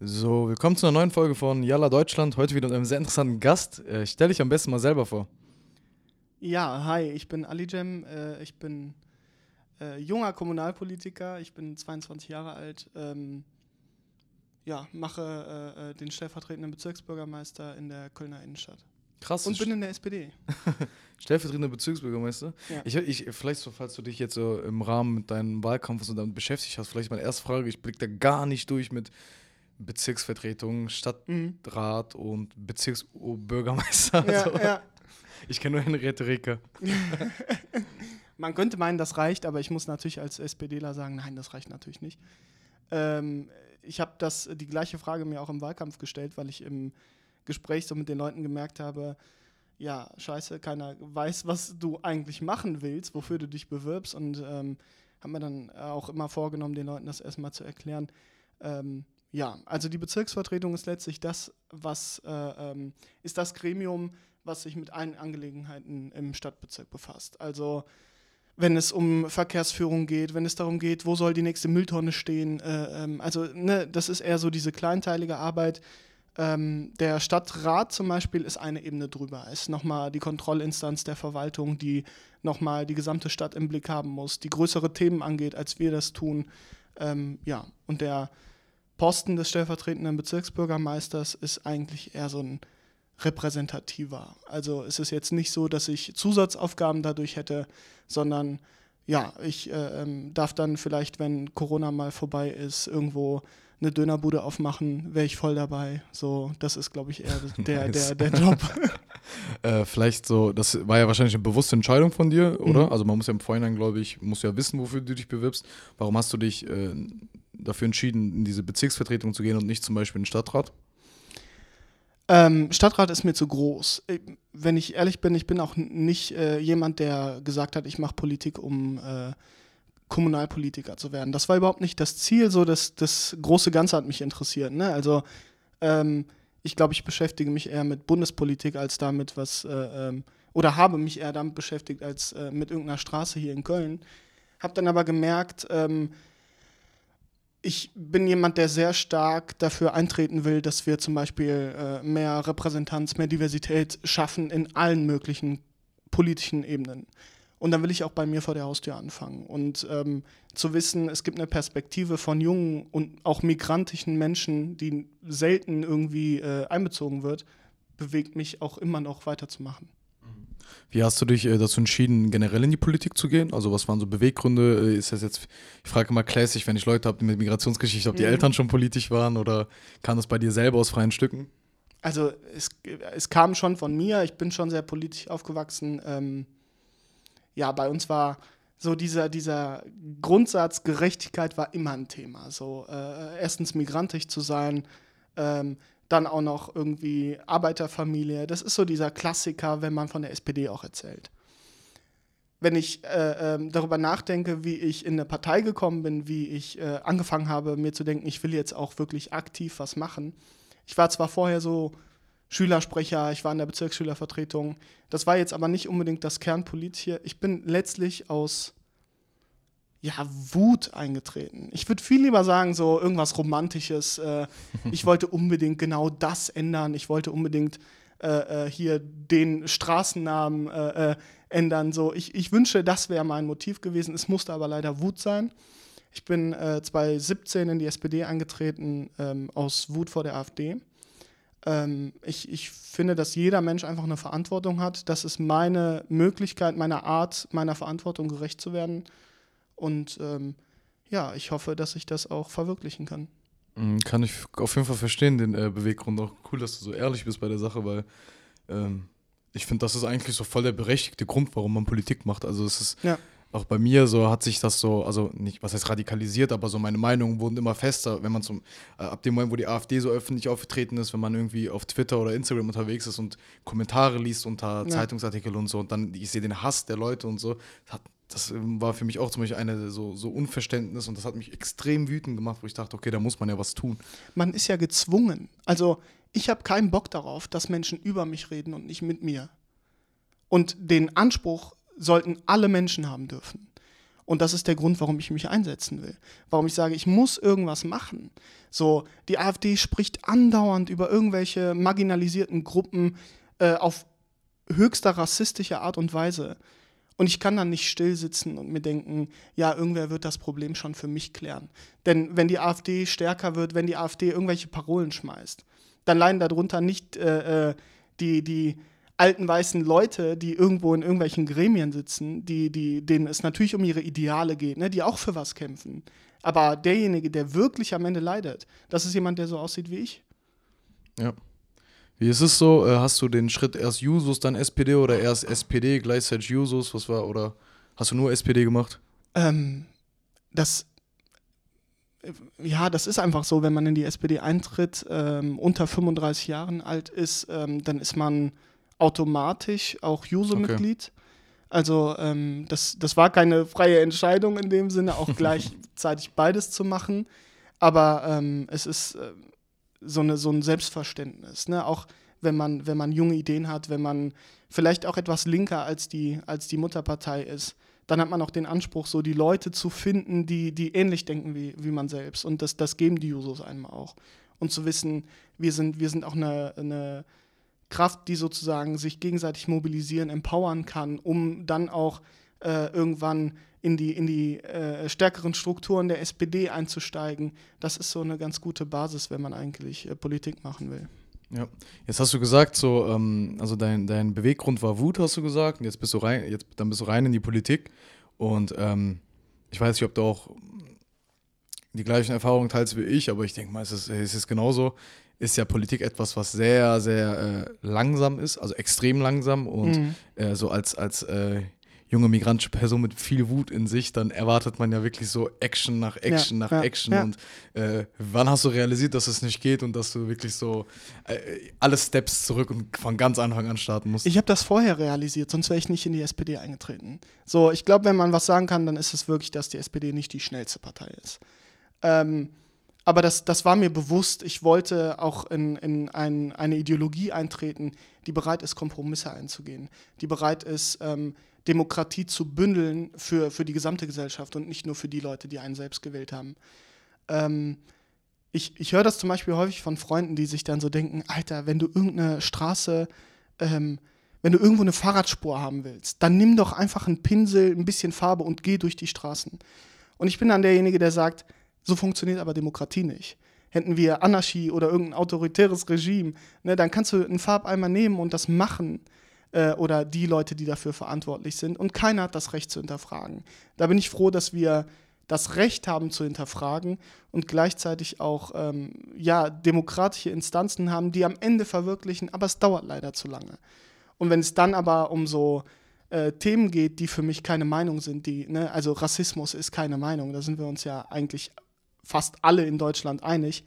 So, willkommen zu einer neuen Folge von Yalla Deutschland. Heute wieder mit einem sehr interessanten Gast. Äh, stell dich am besten mal selber vor. Ja, hi, ich bin Ali Jem. Äh, ich bin äh, junger Kommunalpolitiker. Ich bin 22 Jahre alt. Ähm, ja, mache äh, äh, den stellvertretenden Bezirksbürgermeister in der Kölner Innenstadt. Krass. Und bin in der SPD. Stellvertretender Bezirksbürgermeister. Ja. Ich, ich, vielleicht, so, falls du dich jetzt so im Rahmen mit deinem Wahlkampf so damit beschäftigt hast, vielleicht meine erste Frage. Ich blicke da gar nicht durch mit Bezirksvertretung, Stadtrat Mhm. und Bezirksbürgermeister. Ja, Also, ja. Ich kenne nur Henriette Reker. Man könnte meinen, das reicht, aber ich muss natürlich als SPDler sagen, nein, das reicht natürlich nicht. Ähm, ich habe das die gleiche Frage mir auch im Wahlkampf gestellt, weil ich im Gespräch so mit den Leuten gemerkt habe, ja, scheiße, keiner weiß, was du eigentlich machen willst, wofür du dich bewirbst und ähm, habe mir dann auch immer vorgenommen, den Leuten das erstmal zu erklären. Ähm, ja, also die Bezirksvertretung ist letztlich das, was äh, ähm, ist das Gremium, was sich mit allen Angelegenheiten im Stadtbezirk befasst. Also wenn es um Verkehrsführung geht, wenn es darum geht, wo soll die nächste Mülltonne stehen. Äh, ähm, also ne, das ist eher so diese kleinteilige Arbeit. Ähm, der Stadtrat zum Beispiel ist eine Ebene drüber, ist nochmal die Kontrollinstanz der Verwaltung, die nochmal die gesamte Stadt im Blick haben muss, die größere Themen angeht, als wir das tun. Ähm, ja, und der Posten des stellvertretenden Bezirksbürgermeisters ist eigentlich eher so ein repräsentativer. Also es ist jetzt nicht so, dass ich Zusatzaufgaben dadurch hätte, sondern ja, ich äh, ähm, darf dann vielleicht, wenn Corona mal vorbei ist, irgendwo eine Dönerbude aufmachen, wäre ich voll dabei. So, das ist, glaube ich, eher der, Nice. der, der Job. Äh, vielleicht so, das war ja wahrscheinlich eine bewusste Entscheidung von dir, oder? Mhm. Also man muss ja im Vorhinein, glaube ich, muss ja wissen, wofür du dich bewirbst. Warum hast du dich äh, dafür entschieden, in diese Bezirksvertretung zu gehen und nicht zum Beispiel in den Stadtrat? Ähm, Stadtrat ist mir zu groß. Wenn ich ehrlich bin, ich bin auch nicht äh, jemand, der gesagt hat, ich mache Politik, um äh, Kommunalpolitiker zu werden. Das war überhaupt nicht das Ziel, so das, das große Ganze hat mich interessiert. Ne? Also ähm, ich glaube, ich beschäftige mich eher mit Bundespolitik als damit, was, äh, ähm, oder habe mich eher damit beschäftigt als äh, mit irgendeiner Straße hier in Köln. Habe dann aber gemerkt, ähm, ich bin jemand, der sehr stark dafür eintreten will, dass wir zum Beispiel äh, mehr Repräsentanz, mehr Diversität schaffen in allen möglichen politischen Ebenen. Und dann will ich auch bei mir vor der Haustür anfangen. Und ähm, zu wissen, es gibt eine Perspektive von jungen und auch migrantischen Menschen, die selten irgendwie äh, einbezogen wird, bewegt mich auch immer noch weiterzumachen. Wie hast du dich äh, dazu entschieden, generell in die Politik zu gehen? Also was waren so Beweggründe? Äh, ist das jetzt, ich frage immer classic, wenn ich Leute habe mit Migrationsgeschichte, ob die Mhm. Eltern schon politisch waren oder kam das bei dir selber aus freien Stücken? Also es, es kam schon von mir, ich bin schon sehr politisch aufgewachsen. Ähm, ja, bei uns war so dieser, dieser Grundsatz Gerechtigkeit war immer ein Thema. So äh, erstens migrantisch zu sein, ähm, dann auch noch irgendwie Arbeiterfamilie. Das ist so dieser Klassiker, wenn man von der SPD auch erzählt. Wenn ich äh, ähm, darüber nachdenke, wie ich in eine Partei gekommen bin, wie ich äh, angefangen habe, mir zu denken, ich will jetzt auch wirklich aktiv was machen. Ich war zwar vorher so Schülersprecher, ich war in der Bezirksschülervertretung. Das war jetzt aber nicht unbedingt das Kernpolitische. Ich bin letztlich aus ja, Wut eingetreten. Ich würde viel lieber sagen, so irgendwas Romantisches. Äh, ich wollte unbedingt genau das ändern. Ich wollte unbedingt äh, äh, hier den Straßennamen äh, äh, ändern. So, ich, ich wünsche, das wäre mein Motiv gewesen. Es musste aber leider Wut sein. Ich bin äh, 2017 in die SPD eingetreten, ähm, aus Wut vor der AfD. Ähm, ich, ich finde, dass jeder Mensch einfach eine Verantwortung hat. Das ist meine Möglichkeit, meine Art, meiner Verantwortung gerecht zu werden. Und ähm, ja, ich hoffe, dass ich das auch verwirklichen kann. Mm, Kann ich auf jeden Fall verstehen, den äh, Beweggrund. Auch cool, dass du so ehrlich bist bei der Sache, weil ähm, ich finde, das ist eigentlich so voll der berechtigte Grund, warum man Politik macht. Also es ist Ja. auch bei mir so, hat sich das so, also nicht, was heißt radikalisiert, aber so meine Meinungen wurden immer fester, wenn man zum, äh, ab dem Moment, wo die AfD so öffentlich aufgetreten ist, wenn man irgendwie auf Twitter oder Instagram unterwegs ist und Kommentare liest unter Ja. Zeitungsartikel und so und dann, ich sehe den Hass der Leute und so, hat, das ähm, war für mich auch zum Beispiel eine so, so Unverständnis und das hat mich extrem wütend gemacht, wo ich dachte, okay, da muss man ja was tun. Man ist ja gezwungen. Also ich habe keinen Bock darauf, dass Menschen über mich reden und nicht mit mir. Und den Anspruch sollten alle Menschen haben dürfen. Und das ist der Grund, warum ich mich einsetzen will. Warum ich sage, ich muss irgendwas machen. So, die AfD spricht andauernd über irgendwelche marginalisierten Gruppen äh, auf höchster rassistischer Art und Weise. Und ich kann dann nicht still sitzen und mir denken, ja, irgendwer wird das Problem schon für mich klären. Denn wenn die AfD stärker wird, wenn die AfD irgendwelche Parolen schmeißt, dann leiden darunter nicht äh, äh die, die alten weißen Leute, die irgendwo in irgendwelchen Gremien sitzen, die, die, denen es natürlich um ihre Ideale geht, ne, die auch für was kämpfen. Aber derjenige, der wirklich am Ende leidet, das ist jemand, der so aussieht wie ich. Ja. Wie ist es so? Äh, hast du den Schritt erst Jusos, dann SPD oder erst SPD, gleichzeitig Jusos? Was war? Oder hast du nur SPD gemacht? Ähm, das ja, das ist einfach so, wenn man in die SPD eintritt, ähm, unter 35 Jahren alt ist, ähm, dann ist man automatisch auch Juso-Mitglied. Okay. Also ähm, das, das war keine freie Entscheidung in dem Sinne, auch gleichzeitig beides zu machen. Aber ähm, es ist äh, so, eine, so ein Selbstverständnis. Ne? Auch wenn man, wenn man junge Ideen hat, wenn man vielleicht auch etwas linker als die, als die Mutterpartei ist, dann hat man auch den Anspruch, so die Leute zu finden, die, die ähnlich denken wie, wie man selbst. Und das, das geben die Jusos einmal auch. Und zu wissen, wir sind, wir sind auch eine, eine Kraft, die sozusagen sich gegenseitig mobilisieren, empowern kann, um dann auch äh, irgendwann in die, in die äh, stärkeren Strukturen der SPD einzusteigen. Das ist so eine ganz gute Basis, wenn man eigentlich äh, Politik machen will. Ja, jetzt hast du gesagt, so, ähm, also dein, dein Beweggrund war Wut, hast du gesagt, und jetzt bist du rein, jetzt dann bist du rein in die Politik. Und ähm, ich weiß nicht, ob du auch die gleichen Erfahrungen teilst wie ich, aber ich denke mal, es ist, es ist genauso ist ja Politik etwas, was sehr, sehr äh, langsam ist, also extrem langsam und mhm. äh, so als, als äh, junge migrantische Person mit viel Wut in sich, dann erwartet man ja wirklich so Action nach Action ja, nach ja, Action. Ja. Und äh, wann hast du realisiert, dass es nicht geht und dass du wirklich so äh, alle Steps zurück und von ganz Anfang an starten musst? Ich habe das vorher realisiert, sonst wäre ich nicht in die SPD eingetreten. So, ich glaube, wenn man was sagen kann, dann ist es wirklich, dass die SPD nicht die schnellste Partei ist. Ähm, aber das, das war mir bewusst. Ich wollte auch in, in ein, eine Ideologie eintreten, die bereit ist, Kompromisse einzugehen, die bereit ist, ähm, Demokratie zu bündeln für, für die gesamte Gesellschaft und nicht nur für die Leute, die einen selbst gewählt haben. Ähm, ich ich höre das zum Beispiel häufig von Freunden, die sich dann so denken, Alter, wenn du irgendeine Straße, ähm, wenn du irgendwo eine Fahrradspur haben willst, dann nimm doch einfach einen Pinsel, ein bisschen Farbe und geh durch die Straßen. Und ich bin dann derjenige, der sagt, so funktioniert aber Demokratie nicht. Hätten wir Anarchie oder irgendein autoritäres Regime, ne, dann kannst du einen Farbeimer nehmen und das machen. Äh, oder die Leute, die dafür verantwortlich sind. Und keiner hat das Recht zu hinterfragen. Da bin ich froh, dass wir das Recht haben zu hinterfragen und gleichzeitig auch ähm, ja, demokratische Instanzen haben, die am Ende verwirklichen, aber es dauert leider zu lange. Und wenn es dann aber um so äh, Themen geht, die für mich keine Meinung sind, die, ne, also Rassismus ist keine Meinung, da sind wir uns ja eigentlich fast alle in Deutschland einig.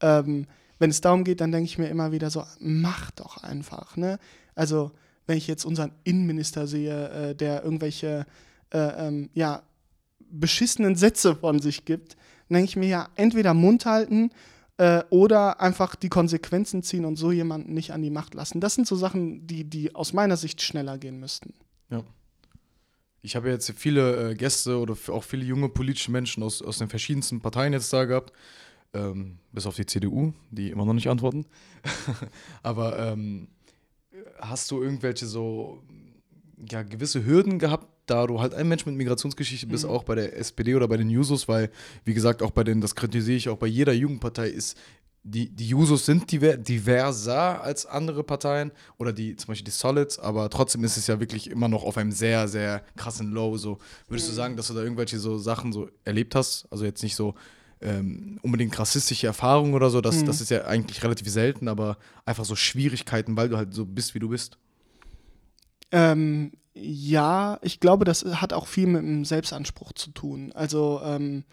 Ähm, wenn es darum geht, dann denke ich mir immer wieder so, mach doch einfach. Ne? Also, wenn ich jetzt unseren Innenminister sehe, äh, der irgendwelche äh, ähm, ja, beschissenen Sätze von sich gibt, denke ich mir ja, entweder Mund halten äh, oder einfach die Konsequenzen ziehen und so jemanden nicht an die Macht lassen. Das sind so Sachen, die, die aus meiner Sicht schneller gehen müssten. Ja ich habe jetzt viele äh, Gäste oder auch viele junge politische Menschen aus, aus den verschiedensten Parteien jetzt da gehabt, ähm, bis auf die CDU, die immer noch nicht antworten. Aber ähm, hast du irgendwelche so ja, gewisse Hürden gehabt, da du halt ein Mensch mit Migrationsgeschichte bist, mhm. auch bei der SPD oder bei den Jusos, weil, wie gesagt, auch bei den, das kritisiere ich auch bei jeder Jugendpartei, ist die, die Jusos sind diverser als andere Parteien oder die zum Beispiel die Solids, aber trotzdem ist es ja wirklich immer noch auf einem sehr, sehr krassen Low. So würdest du sagen, dass du da irgendwelche so Sachen so erlebt hast? Also jetzt nicht so ähm, unbedingt rassistische Erfahrungen oder so, das, mhm. das ist ja eigentlich relativ selten, aber einfach so Schwierigkeiten, weil du halt so bist, wie du bist. Ähm, ja, ich glaube, das hat auch viel mit dem Selbstanspruch zu tun. Also ähm,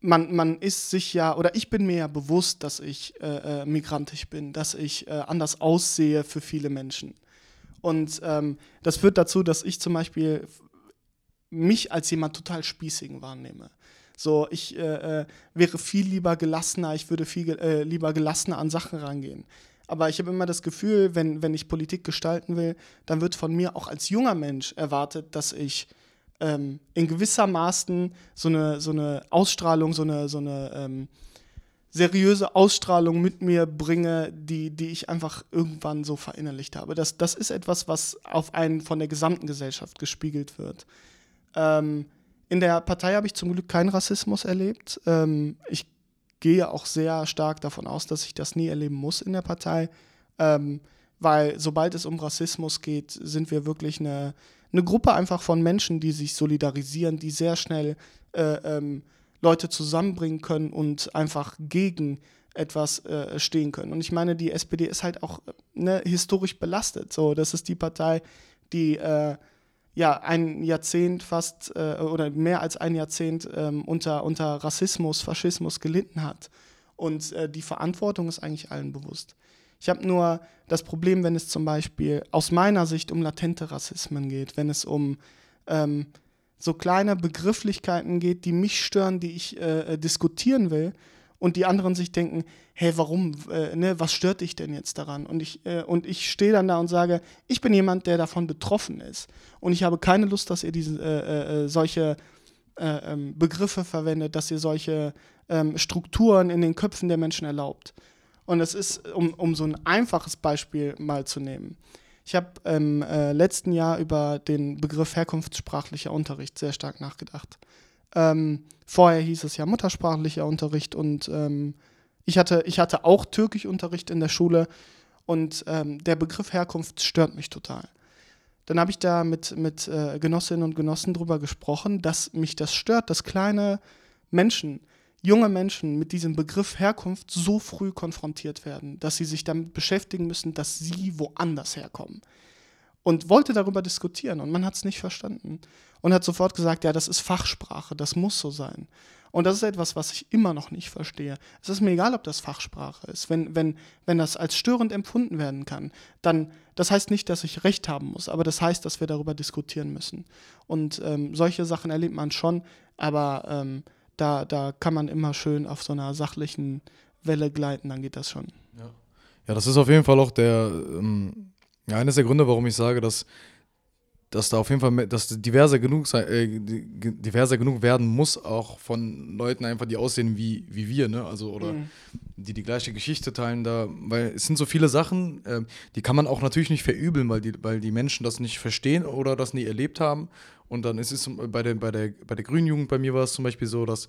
man, man ist sich ja, oder ich bin mir ja bewusst, dass ich äh, äh, migrantisch bin, dass ich äh, anders aussehe für viele Menschen. Und ähm, das führt dazu, dass ich zum Beispiel mich als jemand total spießigen wahrnehme. So, ich äh, äh wäre viel lieber gelassener, ich würde viel äh, lieber gelassener an Sachen rangehen. Aber ich habe immer das Gefühl, wenn, wenn ich Politik gestalten will, dann wird von mir auch als junger Mensch erwartet, dass ich ähm, in gewissermaßen so eine, so eine Ausstrahlung, so eine, so eine ähm, seriöse Ausstrahlung mit mir bringe, die, die ich einfach irgendwann so verinnerlicht habe. Das, das ist etwas, was auf einen von der gesamten Gesellschaft gespiegelt wird. Ähm, in der Partei habe ich zum Glück keinen Rassismus erlebt. Ähm, ich gehe auch sehr stark davon aus, dass ich das nie erleben muss in der Partei, ähm, weil sobald es um Rassismus geht, sind wir wirklich eine, eine Gruppe einfach von Menschen, die sich solidarisieren, die sehr schnell äh, ähm, Leute zusammenbringen können und einfach gegen etwas äh, stehen können. Und ich meine, die SPD ist halt auch ne, historisch belastet. So, das ist die Partei, die äh, ja ein Jahrzehnt fast äh, oder mehr als ein Jahrzehnt ähm, unter, unter Rassismus, Faschismus gelitten hat. Und äh, die Verantwortung ist eigentlich allen bewusst. Ich habe nur das Problem, wenn es zum Beispiel aus meiner Sicht um latente Rassismen geht, wenn es um ähm, so kleine Begrifflichkeiten geht, die mich stören, die ich äh, äh, diskutieren will und die anderen sich denken, hey, warum, äh, ne, was stört dich denn jetzt daran? Und ich, äh, und ich stehe dann da und sage, ich bin jemand, der davon betroffen ist und ich habe keine Lust, dass ihr diese, äh, äh, solche ähm, Begriffe verwendet, dass ihr solche ähm, Strukturen in den Köpfen der Menschen erlaubt. Und es ist, um, um so ein einfaches Beispiel mal zu nehmen, ich habe im äh, letzten Jahr über den Begriff herkunftssprachlicher Unterricht sehr stark nachgedacht. Ähm, vorher hieß es ja muttersprachlicher Unterricht und ähm, ich, hatte, ich hatte auch Türkischunterricht in der Schule und ähm, der Begriff Herkunft stört mich total. Dann habe ich da mit, mit äh, Genossinnen und Genossen drüber gesprochen, dass mich das stört, dass kleine Menschen junge Menschen mit diesem Begriff Herkunft so früh konfrontiert werden, dass sie sich damit beschäftigen müssen, dass sie woanders herkommen. Und wollte darüber diskutieren und man hat es nicht verstanden. Und hat sofort gesagt, ja, das ist Fachsprache, das muss so sein. Und das ist etwas, was ich immer noch nicht verstehe. Es ist mir egal, ob das Fachsprache ist. Wenn, wenn, wenn das als störend empfunden werden kann, dann, das heißt nicht, dass ich Recht haben muss, aber das heißt, dass wir darüber diskutieren müssen. Und ähm, solche Sachen erlebt man schon, aber ähm, da, da kann man immer schön auf so einer sachlichen Welle gleiten, dann geht das schon. Ja, ja das ist auf jeden Fall auch der, ähm, eines der Gründe, warum ich sage, dass, dass da auf jeden Fall, dass diverser genug, äh, diverser genug werden muss, auch von Leuten einfach, die aussehen wie, wie wir, ne? Also, oder mhm. die die gleiche Geschichte teilen da, weil es sind so viele Sachen, äh, die kann man auch natürlich nicht verübeln, weil die, weil die Menschen das nicht verstehen oder das nie erlebt haben. Und dann ist es bei der, bei der, bei der Grünen Jugend, bei mir war es zum Beispiel so, dass,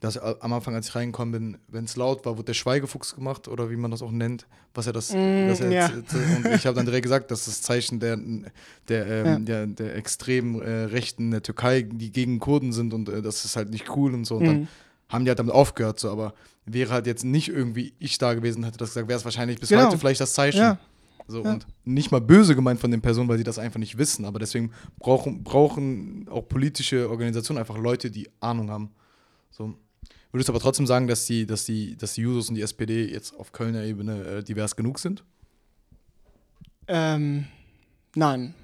dass am Anfang, als ich reingekommen bin, wenn es laut war, wurde der Schweigefuchs gemacht oder wie man das auch nennt, was er das. Mm, er ja. Und ich habe dann direkt gesagt, das ist das Zeichen der, der, ähm, ja. der, der extremen äh, Rechten in der Türkei, die gegen Kurden sind und äh, das ist halt nicht cool und so. Und mm. dann haben die halt damit aufgehört, so, aber wäre halt jetzt nicht irgendwie ich da gewesen, hätte das gesagt, wäre es wahrscheinlich bis genau. heute vielleicht das Zeichen. Ja. So, ja. Und nicht mal böse gemeint von den Personen, weil sie das einfach nicht wissen. Aber deswegen brauchen, brauchen auch politische Organisationen einfach Leute, die Ahnung haben. So. Würdest du aber trotzdem sagen, dass die, dass die, dass die Jusos und die SPD jetzt auf Kölner Ebene äh, divers genug sind? Ähm, nein.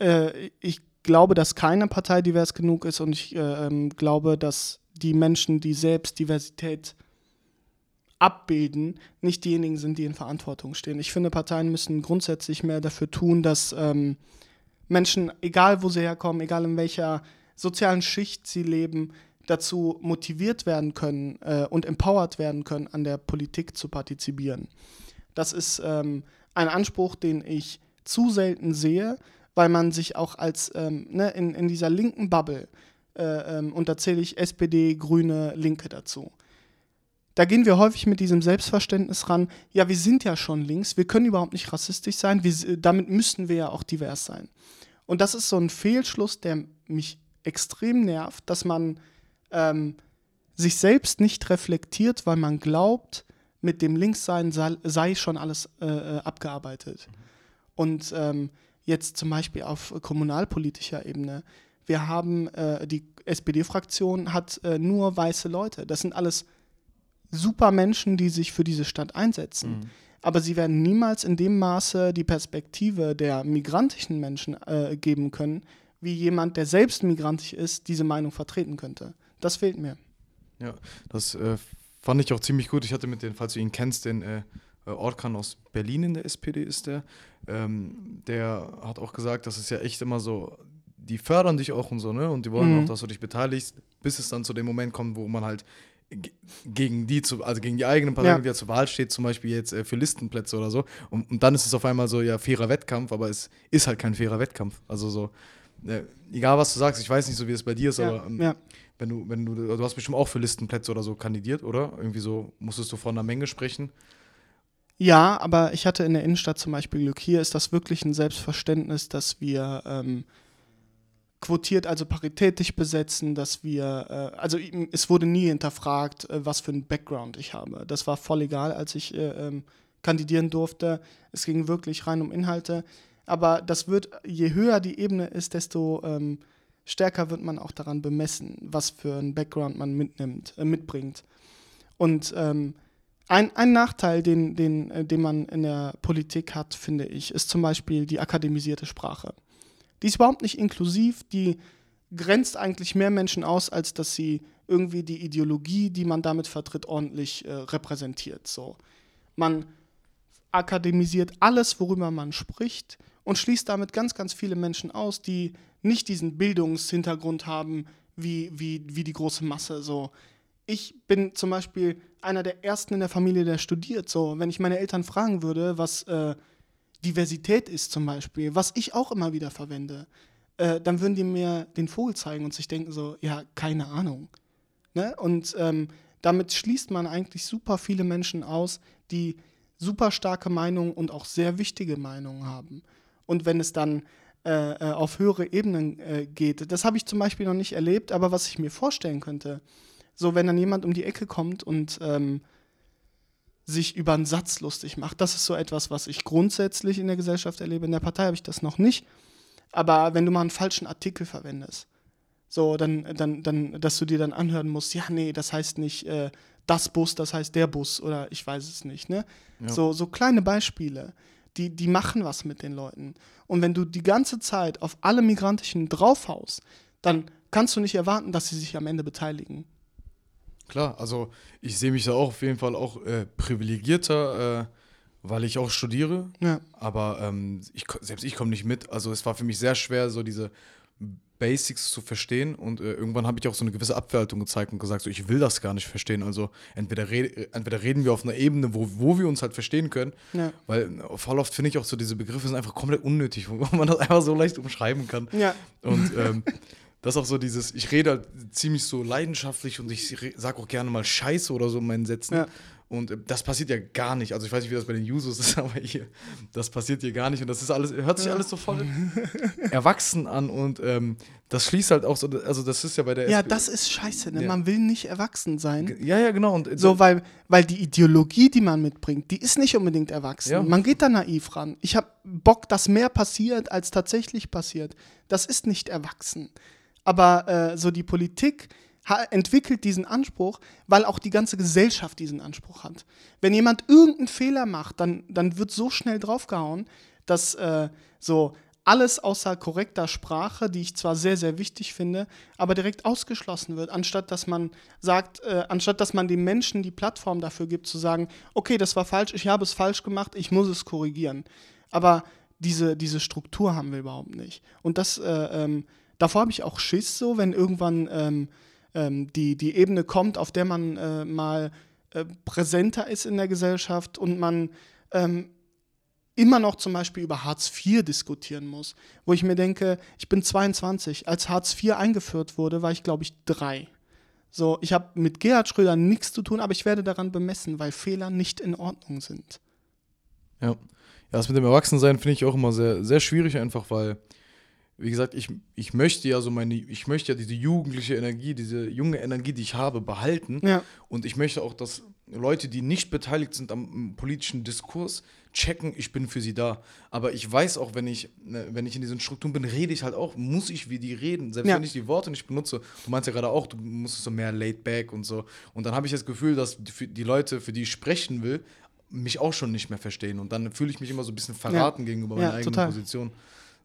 Äh, ich glaube, dass keine Partei divers genug ist und ich äh, ähm, glaube, dass die Menschen, die selbst Diversität abbilden, nicht diejenigen sind, die in Verantwortung stehen. Ich finde, Parteien müssen grundsätzlich mehr dafür tun, dass ähm, Menschen, egal wo sie herkommen, egal in welcher sozialen Schicht sie leben, dazu motiviert werden können äh, und empowered werden können, an der Politik zu partizipieren. Das ist ähm, ein Anspruch, den ich zu selten sehe, weil man sich auch als ähm, ne, in, in dieser linken Bubble, äh, ähm, und da zähle ich SPD, Grüne, Linke dazu, da gehen wir häufig mit diesem Selbstverständnis ran, ja, wir sind ja schon links, wir können überhaupt nicht rassistisch sein, wir, damit müssten wir ja auch divers sein. Und das ist so ein Fehlschluss, der mich extrem nervt, dass man ähm, sich selbst nicht reflektiert, weil man glaubt, mit dem Linkssein sei, sei schon alles äh, äh abgearbeitet. Und ähm, jetzt zum Beispiel auf kommunalpolitischer Ebene, wir haben, äh, die SPD-Fraktion hat äh, nur weiße Leute. Das sind alles super Menschen, die sich für diese Stadt einsetzen. Mhm. Aber sie werden niemals in dem Maße die Perspektive der migrantischen Menschen äh, geben können, wie jemand, der selbst migrantisch ist, diese Meinung vertreten könnte. Das fehlt mir. Ja, das äh, fand ich auch ziemlich gut. Ich hatte mit den, falls du ihn kennst, den äh, äh Orkan aus Berlin in der SPD ist der. Ähm, der hat auch gesagt, dass es ja echt immer so die fördern dich auch und so, ne? Und die wollen Mhm. auch, dass du dich beteiligst, bis es dann zu dem Moment kommt, wo man halt ge- gegen die zu, also gegen die eigenen Parteien Ja. wieder zur Wahl steht, zum Beispiel jetzt äh, für Listenplätze oder so. Und, und dann ist es auf einmal so, ja, fairer Wettkampf, aber es ist halt kein fairer Wettkampf. Also so, äh, egal was du sagst, ich weiß nicht so, wie es bei dir ist, Ja, aber ähm, ja. Wenn du, wenn du, du hast bestimmt auch für Listenplätze oder so kandidiert, oder? Irgendwie so, musstest du vor einer Menge sprechen. Ja, aber ich hatte in der Innenstadt zum Beispiel Glück. Hier ist das wirklich ein Selbstverständnis, dass wir ähm, quotiert, also paritätisch besetzen, dass wir, äh, also es wurde nie hinterfragt, äh, was für einen Background ich habe. Das war voll egal, als ich äh, ähm, kandidieren durfte. Es ging wirklich rein um Inhalte. Aber das wird, je höher die Ebene ist, desto ähm, stärker wird man auch daran bemessen, was für einen Background man mitnimmt, äh, mitbringt. Und ähm, ein, ein Nachteil, den, den, äh, den man in der Politik hat, finde ich, ist zum Beispiel die akademisierte Sprache. Die ist überhaupt nicht inklusiv, die grenzt eigentlich mehr Menschen aus, als dass sie irgendwie die Ideologie, die man damit vertritt, ordentlich äh, repräsentiert. So. Man akademisiert alles, worüber man spricht und schließt damit ganz, ganz viele Menschen aus, die nicht diesen Bildungshintergrund haben wie, wie, wie die große Masse. So. Ich bin zum Beispiel einer der ersten in der Familie, der studiert. So, wenn ich meine Eltern fragen würde, was äh, Diversität ist zum Beispiel, was ich auch immer wieder verwende, äh, dann würden die mir den Vogel zeigen und sich denken so, ja, keine Ahnung. Ne? Und ähm, damit schließt man eigentlich super viele Menschen aus, die super starke Meinungen und auch sehr wichtige Meinungen haben. Und wenn es dann äh, äh, auf höhere Ebenen äh, geht, das habe ich zum Beispiel noch nicht erlebt, aber was ich mir vorstellen könnte, so wenn dann jemand um die Ecke kommt und ähm, sich über einen Satz lustig macht, das ist so etwas, was ich grundsätzlich in der Gesellschaft erlebe. In der Partei habe ich das noch nicht. Aber wenn du mal einen falschen Artikel verwendest, so, dann, dann, dann, dass du dir dann anhören musst, ja, nee, das heißt nicht äh, das Bus, das heißt der Bus oder ich weiß es nicht, ne? Ja. So, so kleine Beispiele, die, die machen was mit den Leuten. Und wenn du die ganze Zeit auf alle Migrantischen draufhaust, dann kannst du nicht erwarten, dass sie sich am Ende beteiligen. Klar, also ich sehe mich da auch auf jeden Fall auch äh, privilegierter, äh, weil ich auch studiere. Ja. Aber ähm, ich, selbst ich komme nicht mit. Also es war für mich sehr schwer, so diese Basics zu verstehen. Und äh, irgendwann habe ich auch so eine gewisse Abwertung gezeigt und gesagt, so, ich will das gar nicht verstehen. Also entweder, red, entweder reden wir auf einer Ebene, wo, wo wir uns halt verstehen können. Ja. Weil äh, voll oft finde ich auch so, diese Begriffe sind einfach komplett unnötig, wo man das einfach so leicht umschreiben kann. Ja. Und ähm, das ist auch so dieses, ich rede halt ziemlich so leidenschaftlich und ich sage auch gerne mal Scheiße oder so in meinen Sätzen. Ja. Und äh, das passiert ja gar nicht. Also ich weiß nicht, wie das bei den Users ist, aber hier, das passiert hier gar nicht. Und das ist alles, hört sich alles so voll erwachsen an und ähm, das schließt halt auch so, also das ist ja bei der Ja, SP das ist scheiße, ne? Ja. Man will nicht erwachsen sein. Ja, ja, genau. Und äh, So, weil, weil die Ideologie, die man mitbringt, die ist nicht unbedingt erwachsen. Ja. Man geht da naiv ran. Ich habe Bock, dass mehr passiert, als tatsächlich passiert. Das ist nicht erwachsen. Aber äh, so die Politik entwickelt diesen Anspruch, weil auch die ganze Gesellschaft diesen Anspruch hat. Wenn jemand irgendeinen Fehler macht, dann, dann wird so schnell draufgehauen, dass äh, so alles außer korrekter Sprache, die ich zwar sehr, sehr wichtig finde, aber direkt ausgeschlossen wird, anstatt dass man sagt, äh, anstatt dass man den Menschen die Plattform dafür gibt, zu sagen, okay, das war falsch, ich habe es falsch gemacht, ich muss es korrigieren. Aber diese, diese Struktur haben wir überhaupt nicht. Und das, äh, ähm, davor habe ich auch Schiss so, wenn irgendwann ähm, ähm, die, die Ebene kommt, auf der man äh, mal äh, präsenter ist in der Gesellschaft und man ähm, immer noch zum Beispiel über Hartz IV diskutieren muss, wo ich mir denke, ich bin 22, als Hartz IV eingeführt wurde, war ich glaube ich drei. So, ich habe mit Gerhard Schröder nichts zu tun, aber ich werde daran bemessen, weil Fehler nicht in Ordnung sind. Ja. ja, das mit dem Erwachsensein finde ich auch immer sehr, sehr schwierig, einfach weil, wie gesagt, ich, ich möchte ja so meine, ich möchte ja diese jugendliche Energie, diese junge Energie, die ich habe, behalten. Ja. Und ich möchte auch, dass Leute, die nicht beteiligt sind am, politischen Diskurs, checken, ich bin für sie da. Aber ich weiß auch, wenn ich, ne, wenn ich in diesen Strukturen bin, rede ich halt auch, muss ich wie die reden. Selbst Ja. wenn ich die Worte nicht benutze. Du meinst ja gerade auch, du musst so mehr laid back und so. Und dann habe ich das Gefühl, dass die, Leute, für die ich sprechen will, mich auch schon nicht mehr verstehen. Und dann fühle ich mich immer so ein bisschen verraten gegenüber meiner Ja, eigenen total. Position.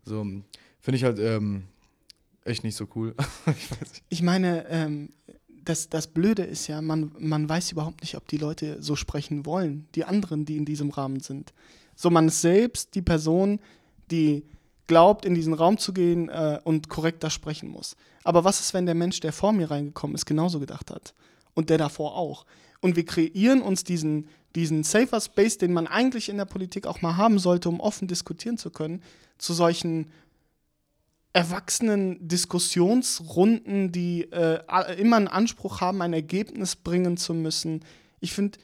So, finde ich halt ähm, echt nicht so cool. ich. Ich meine, ähm, das, das Blöde ist ja, man, man weiß überhaupt nicht, ob die Leute so sprechen wollen, die anderen, die in diesem Rahmen sind. So, man ist selbst die Person, die glaubt, in diesen Raum zu gehen äh, und korrekter sprechen muss. Aber was ist, wenn der Mensch, der vor mir reingekommen ist, genauso gedacht hat? Und der davor auch. Und wir kreieren uns diesen, diesen Safer Space, den man eigentlich in der Politik auch mal haben sollte, um offen diskutieren zu können, zu solchen erwachsenen Diskussionsrunden, die äh, immer einen Anspruch haben, ein Ergebnis bringen zu müssen. Ich finde,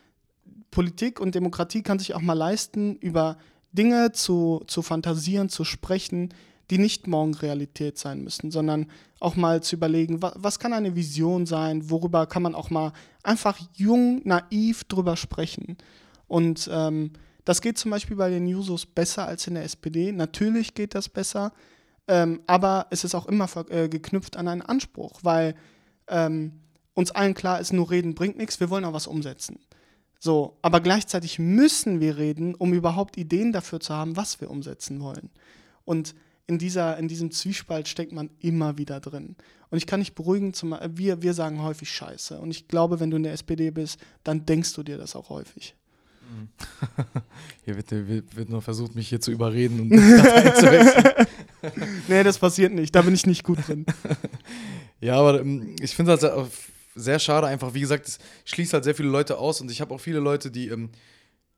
Politik und Demokratie kann sich auch mal leisten, über Dinge zu, zu fantasieren, zu sprechen, die nicht morgen Realität sein müssen, sondern auch mal zu überlegen, was, was kann eine Vision sein, worüber kann man auch mal einfach jung, naiv drüber sprechen. Und ähm, das geht zum Beispiel bei den Jusos besser als in der SPD. Natürlich geht das besser, ähm, aber es ist auch immer äh, geknüpft an einen Anspruch, weil ähm, uns allen klar ist, nur reden bringt nichts, wir wollen auch was umsetzen. So, aber gleichzeitig müssen wir reden, um überhaupt Ideen dafür zu haben, was wir umsetzen wollen. Und in, dieser, in diesem Zwiespalt steckt man immer wieder drin. Und ich kann nicht beruhigen, zum, wir, wir sagen häufig Scheiße. Und ich glaube, wenn du in der SPD bist, dann denkst du dir das auch häufig. Hier wird, wird, nur versucht, mich hier zu überreden und zu wechseln. nee, das passiert nicht. Da bin ich nicht gut drin. ja, aber ähm, ich finde es halt sehr schade einfach. Wie gesagt, es schließt halt sehr viele Leute aus und ich habe auch viele Leute, die ähm,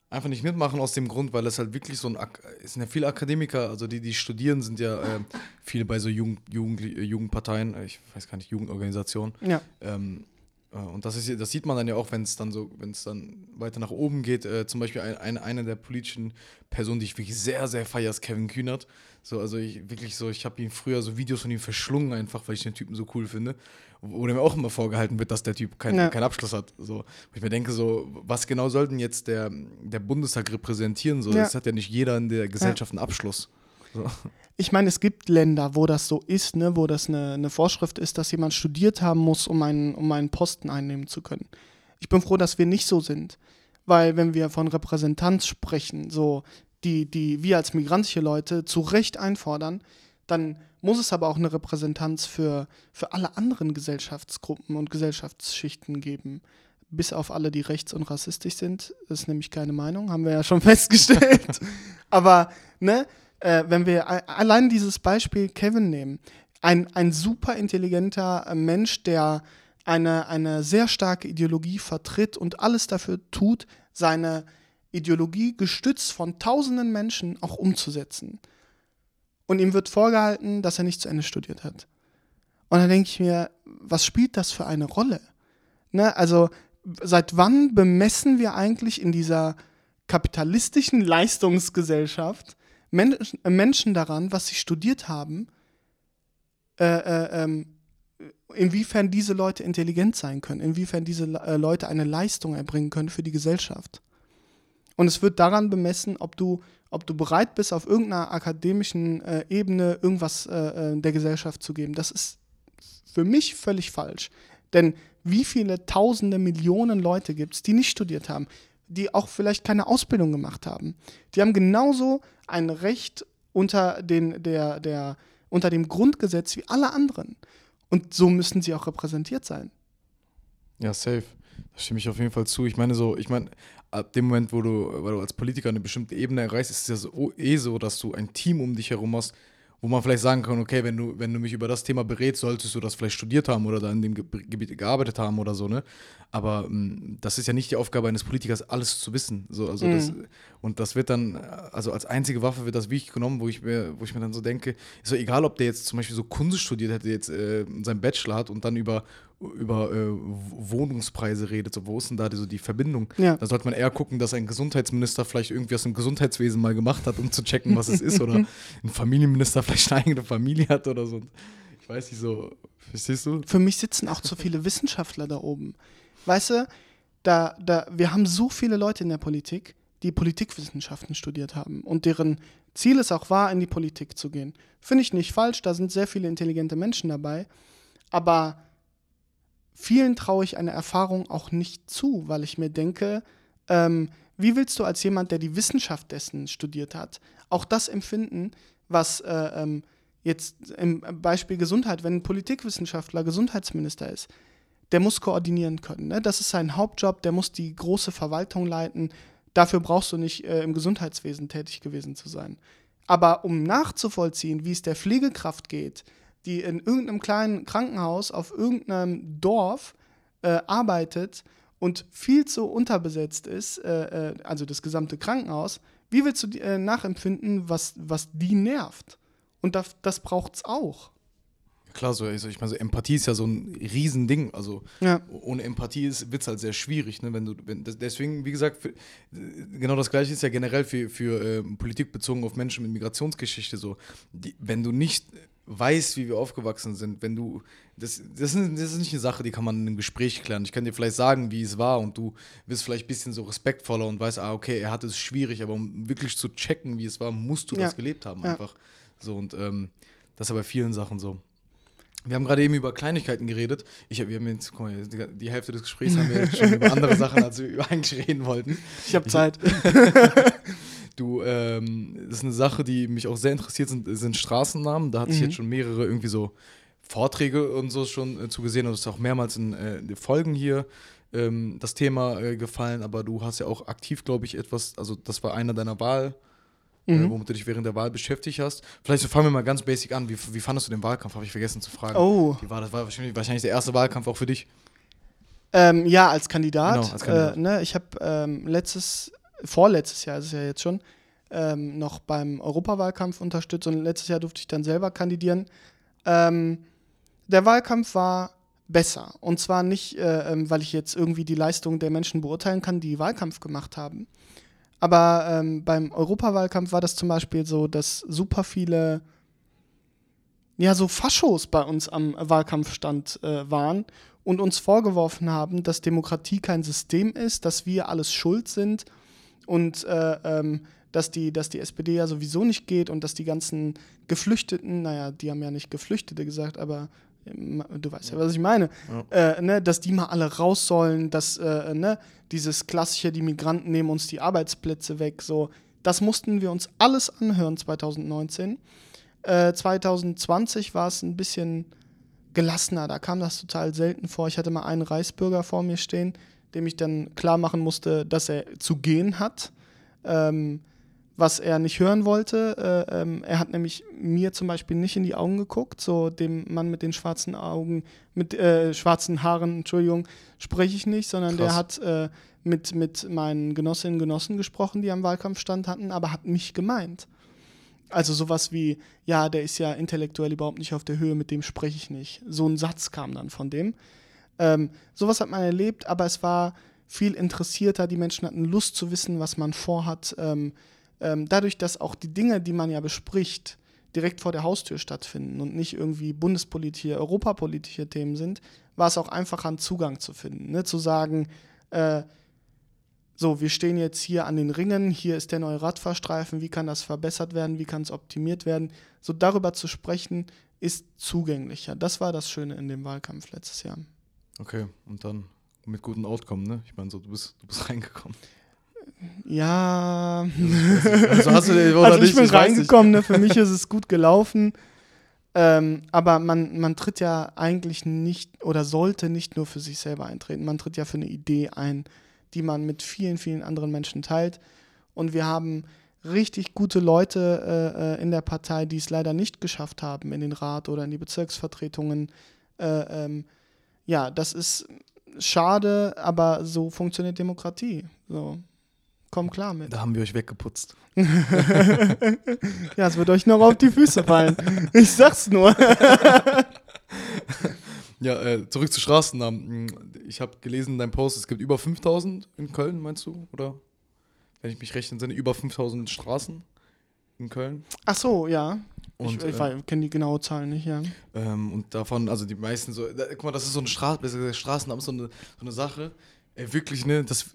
einfach nicht mitmachen aus dem Grund, weil es halt wirklich so ein, es sind ja viele Akademiker, also die, die studieren, sind ja äh, viele bei so Jugend, Jugend, Jugendparteien, ich weiß gar nicht, Jugendorganisationen. Ja. Ähm, äh, und das, ist, das sieht man dann ja auch, wenn es dann so, wenn es dann weiter nach oben geht. Äh, zum Beispiel ein, ein, eine der politischen Personen, die ich wirklich sehr, sehr feiere, ist Kevin Kühnert. So, also ich wirklich so, ich habe ihn früher so Videos von ihm verschlungen, einfach weil ich den Typen so cool finde. Wo mir auch immer vorgehalten wird, dass der Typ kein, ja. keinen Abschluss hat. So, ich mir denke, so, was genau soll denn jetzt der, der Bundestag repräsentieren? So, ja. Das hat ja nicht jeder in der Gesellschaft einen Abschluss. So. Ich meine, es gibt Länder, wo das so ist, ne, wo das eine, eine Vorschrift ist, dass jemand studiert haben muss, um einen, um einen Posten einnehmen zu können. Ich bin froh, dass wir nicht so sind. Weil wenn wir von Repräsentanz sprechen, so die, die wir als migrantische Leute zu Recht einfordern, dann muss es aber auch eine Repräsentanz für, für alle anderen Gesellschaftsgruppen und Gesellschaftsschichten geben. Bis auf alle, die rechts und rassistisch sind. Das ist nämlich keine Meinung, haben wir ja schon festgestellt. aber, ne, äh, wenn wir allein dieses Beispiel Kevin nehmen, ein, ein super intelligenter äh, Mensch, der eine, eine sehr starke Ideologie vertritt und alles dafür tut, seine Ideologie gestützt von tausenden Menschen auch umzusetzen. Und ihm wird vorgehalten, dass er nicht zu Ende studiert hat. Und dann denke ich mir, was spielt das für eine Rolle? Ne? Also seit wann bemessen wir eigentlich in dieser kapitalistischen Leistungsgesellschaft Menschen, äh, Menschen daran, was sie studiert haben, äh, äh, ähm, inwiefern diese Leute intelligent sein können, inwiefern diese äh, Leute eine Leistung erbringen können für die Gesellschaft. Und es wird daran bemessen, ob du, ob du bereit bist, auf irgendeiner akademischen äh, Ebene irgendwas äh, der Gesellschaft zu geben. Das ist für mich völlig falsch. Denn wie viele tausende Millionen Leute gibt es, die nicht studiert haben? Die auch vielleicht keine Ausbildung gemacht haben. Die haben genauso ein Recht unter, den, der, der, unter dem Grundgesetz wie alle anderen. Und so müssen sie auch repräsentiert sein. Ja, safe. Da stimme ich auf jeden Fall zu. Ich meine so, ich meine, ab dem Moment, wo du, weil du als Politiker eine bestimmte Ebene erreichst, ist es ja so, eh so, dass du ein Team um dich herum hast, wo man vielleicht sagen kann, okay, wenn du, wenn du mich über das Thema berätst, solltest du das vielleicht studiert haben oder da in dem Gebiet gearbeitet haben oder so, ne? Aber mh, mm, das ist ja nicht die Aufgabe eines Politikers, alles zu wissen. So, also mhm. das, und das wird dann, also als einzige Waffe wird das wirklich genommen, wo ich mir, wo ich mir dann so denke, ist so egal, ob der jetzt zum Beispiel so Kunst studiert hätte, jetzt äh, seinen Bachelor hat und dann über über äh, Wohnungspreise redet, so, wo ist denn da die, so die Verbindung? Ja. Da sollte man eher gucken, dass ein Gesundheitsminister vielleicht irgendwie aus dem Gesundheitswesen mal gemacht hat, um zu checken, was es ist, oder ein Familienminister vielleicht eine eigene Familie hat oder so. Ich weiß nicht so, verstehst du? Für mich sitzen auch zu viele Wissenschaftler da oben. Weißt du, da, da, wir haben so viele Leute in der Politik, die Politikwissenschaften studiert haben und deren Ziel es auch war, in die Politik zu gehen. Finde ich nicht falsch, da sind sehr viele intelligente Menschen dabei, aber vielen traue ich eine Erfahrung auch nicht zu, weil ich mir denke, ähm, wie willst du als jemand, der die Wissenschaft dessen studiert hat, auch das empfinden, was äh, ähm, jetzt im Beispiel Gesundheit, wenn ein Politikwissenschaftler Gesundheitsminister ist, der muss koordinieren können. Ne? Das ist sein Hauptjob, der muss die große Verwaltung leiten. Dafür brauchst du nicht äh, im Gesundheitswesen tätig gewesen zu sein. Aber um nachzuvollziehen, wie es der Pflegekraft geht, die in irgendeinem kleinen Krankenhaus auf irgendeinem Dorf äh, arbeitet und viel zu unterbesetzt ist, äh, äh, also das gesamte Krankenhaus, wie willst du äh, nachempfinden, was, was die nervt? Und das, das braucht es auch. Klar, so, also ich meine, so Empathie ist ja so ein Riesending. Also Ja. ohne Empathie wird es halt sehr schwierig. Ne? Wenn du, wenn, deswegen, wie gesagt, für, genau das gleiche ist ja generell für, für äh, Politik bezogen auf Menschen mit Migrationsgeschichte so. Die, wenn du nicht weißt, wie wir aufgewachsen sind, wenn du, das, das, ist, das ist nicht eine Sache, die kann man in einem Gespräch klären. Ich kann dir vielleicht sagen, wie es war und du wirst vielleicht ein bisschen so respektvoller und weißt, ah, okay, er hatte es schwierig, aber um wirklich zu checken, wie es war, musst du Ja. das gelebt haben Ja. einfach. So und ähm, das ist ja bei vielen Sachen so. Wir haben gerade eben über Kleinigkeiten geredet. Ich wir haben jetzt, guck mal, die, die Hälfte des Gesprächs haben wir jetzt schon über andere Sachen, als wir über eigentlich reden wollten. Ich habe Zeit. Du, ähm, das ist eine Sache, die mich auch sehr interessiert, sind, sind Straßennamen. Da hatte ich Mhm. jetzt schon mehrere irgendwie so Vorträge und so schon äh, zugesehen und es ist auch mehrmals in äh, Folgen hier ähm, das Thema äh, gefallen, aber du hast ja auch aktiv, glaube ich, etwas, also das war einer deiner Wahl, äh, Mhm. womit du dich während der Wahl beschäftigt hast. Vielleicht so fangen wir mal ganz basic an. Wie, wie fandest du den Wahlkampf? Habe ich vergessen zu fragen. Oh, Wie war das? War wahrscheinlich, wahrscheinlich der erste Wahlkampf auch für dich. ähm, ja, als Kandidat. Genau, als Kandidat. Äh, ne, ich habe ähm, letztes, vorletztes Jahr ist es ja jetzt schon, ähm, noch beim Europawahlkampf unterstützt und letztes Jahr durfte ich dann selber kandidieren. Ähm, der Wahlkampf war besser. Und zwar nicht, äh, ähm, weil ich jetzt irgendwie die Leistung der Menschen beurteilen kann, die Wahlkampf gemacht haben. Aber ähm, beim Europawahlkampf war das zum Beispiel so, dass super viele ja, so Faschos bei uns am Wahlkampfstand äh, waren und uns vorgeworfen haben, dass Demokratie kein System ist, dass wir alles schuld sind und äh, ähm, dass, die, dass die SPD ja sowieso nicht geht und dass die ganzen Geflüchteten, naja, die haben ja nicht Geflüchtete gesagt, aber ähm, du weißt ja, was ich meine, äh, ne, dass die mal alle raus sollen, dass äh, ne, dieses klassische, die Migranten nehmen uns die Arbeitsplätze weg, so, das mussten wir uns alles anhören 2019. Äh, 2020 war es ein bisschen gelassener, da kam das total selten vor. Ich hatte mal einen Reichsbürger vor mir stehen, dem ich dann klar machen musste, dass er zu gehen hat, ähm, was er nicht hören wollte. Äh, ähm, er hat nämlich mir zum Beispiel nicht in die Augen geguckt, so dem Mann mit den schwarzen Augen, mit äh, schwarzen Haaren, Entschuldigung, spreche ich nicht, sondern der Krass. hat äh, mit, mit meinen Genossinnen und Genossen gesprochen, die am Wahlkampfstand hatten, aber hat mich gemeint. Also sowas wie, ja, der ist ja intellektuell überhaupt nicht auf der Höhe, mit dem spreche ich nicht. So ein Satz kam dann von dem. Ähm, sowas hat man erlebt, aber es war viel interessierter. Die Menschen hatten Lust zu wissen, was man vorhat. Ähm, ähm, dadurch, dass auch die Dinge, die man ja bespricht, direkt vor der Haustür stattfinden und nicht irgendwie bundespolitische, europapolitische Themen sind, war es auch einfacher, einen Zugang zu finden. Ne? Zu sagen, äh, so, wir stehen jetzt hier an den Ringen, hier ist der neue Radfahrstreifen, wie kann das verbessert werden, wie kann es optimiert werden. So darüber zu sprechen, ist zugänglicher. Das war das Schöne in dem Wahlkampf letztes Jahr. Okay, und dann mit gutem Outcome, ne? Ich meine, so, du bist, du bist reingekommen. Ja, Also hast du den, oder also ich nicht? bin nicht. reingekommen, ne? für mich ist es gut gelaufen. Ähm, aber man, man tritt ja eigentlich nicht oder sollte nicht nur für sich selber eintreten. Man tritt ja für eine Idee ein, die man mit vielen, vielen anderen Menschen teilt. Und wir haben richtig gute Leute äh, äh, in der Partei, die es leider nicht geschafft haben in den Rat oder in die Bezirksvertretungen. Äh, ähm, ja, das ist schade, aber so funktioniert Demokratie. So, komm klar mit. Da haben wir euch weggeputzt. Ja, es wird euch noch auf die Füße fallen. Ich sag's nur. Ja, äh, zurück zu Straßennamen. Ich habe gelesen in deinem Post, es gibt über 5000 in Köln, meinst du? Oder? Wenn ich mich recht entsinne, über 5000 Straßen in Köln. Ach so, ja. Und, ich ich äh, kenne die genaue Zahl nicht, ja. Ähm, und davon, also die meisten so, da, guck mal, das ist so eine Straße, Straßennamen ist so eine, so eine Sache, ey, wirklich, ne, das,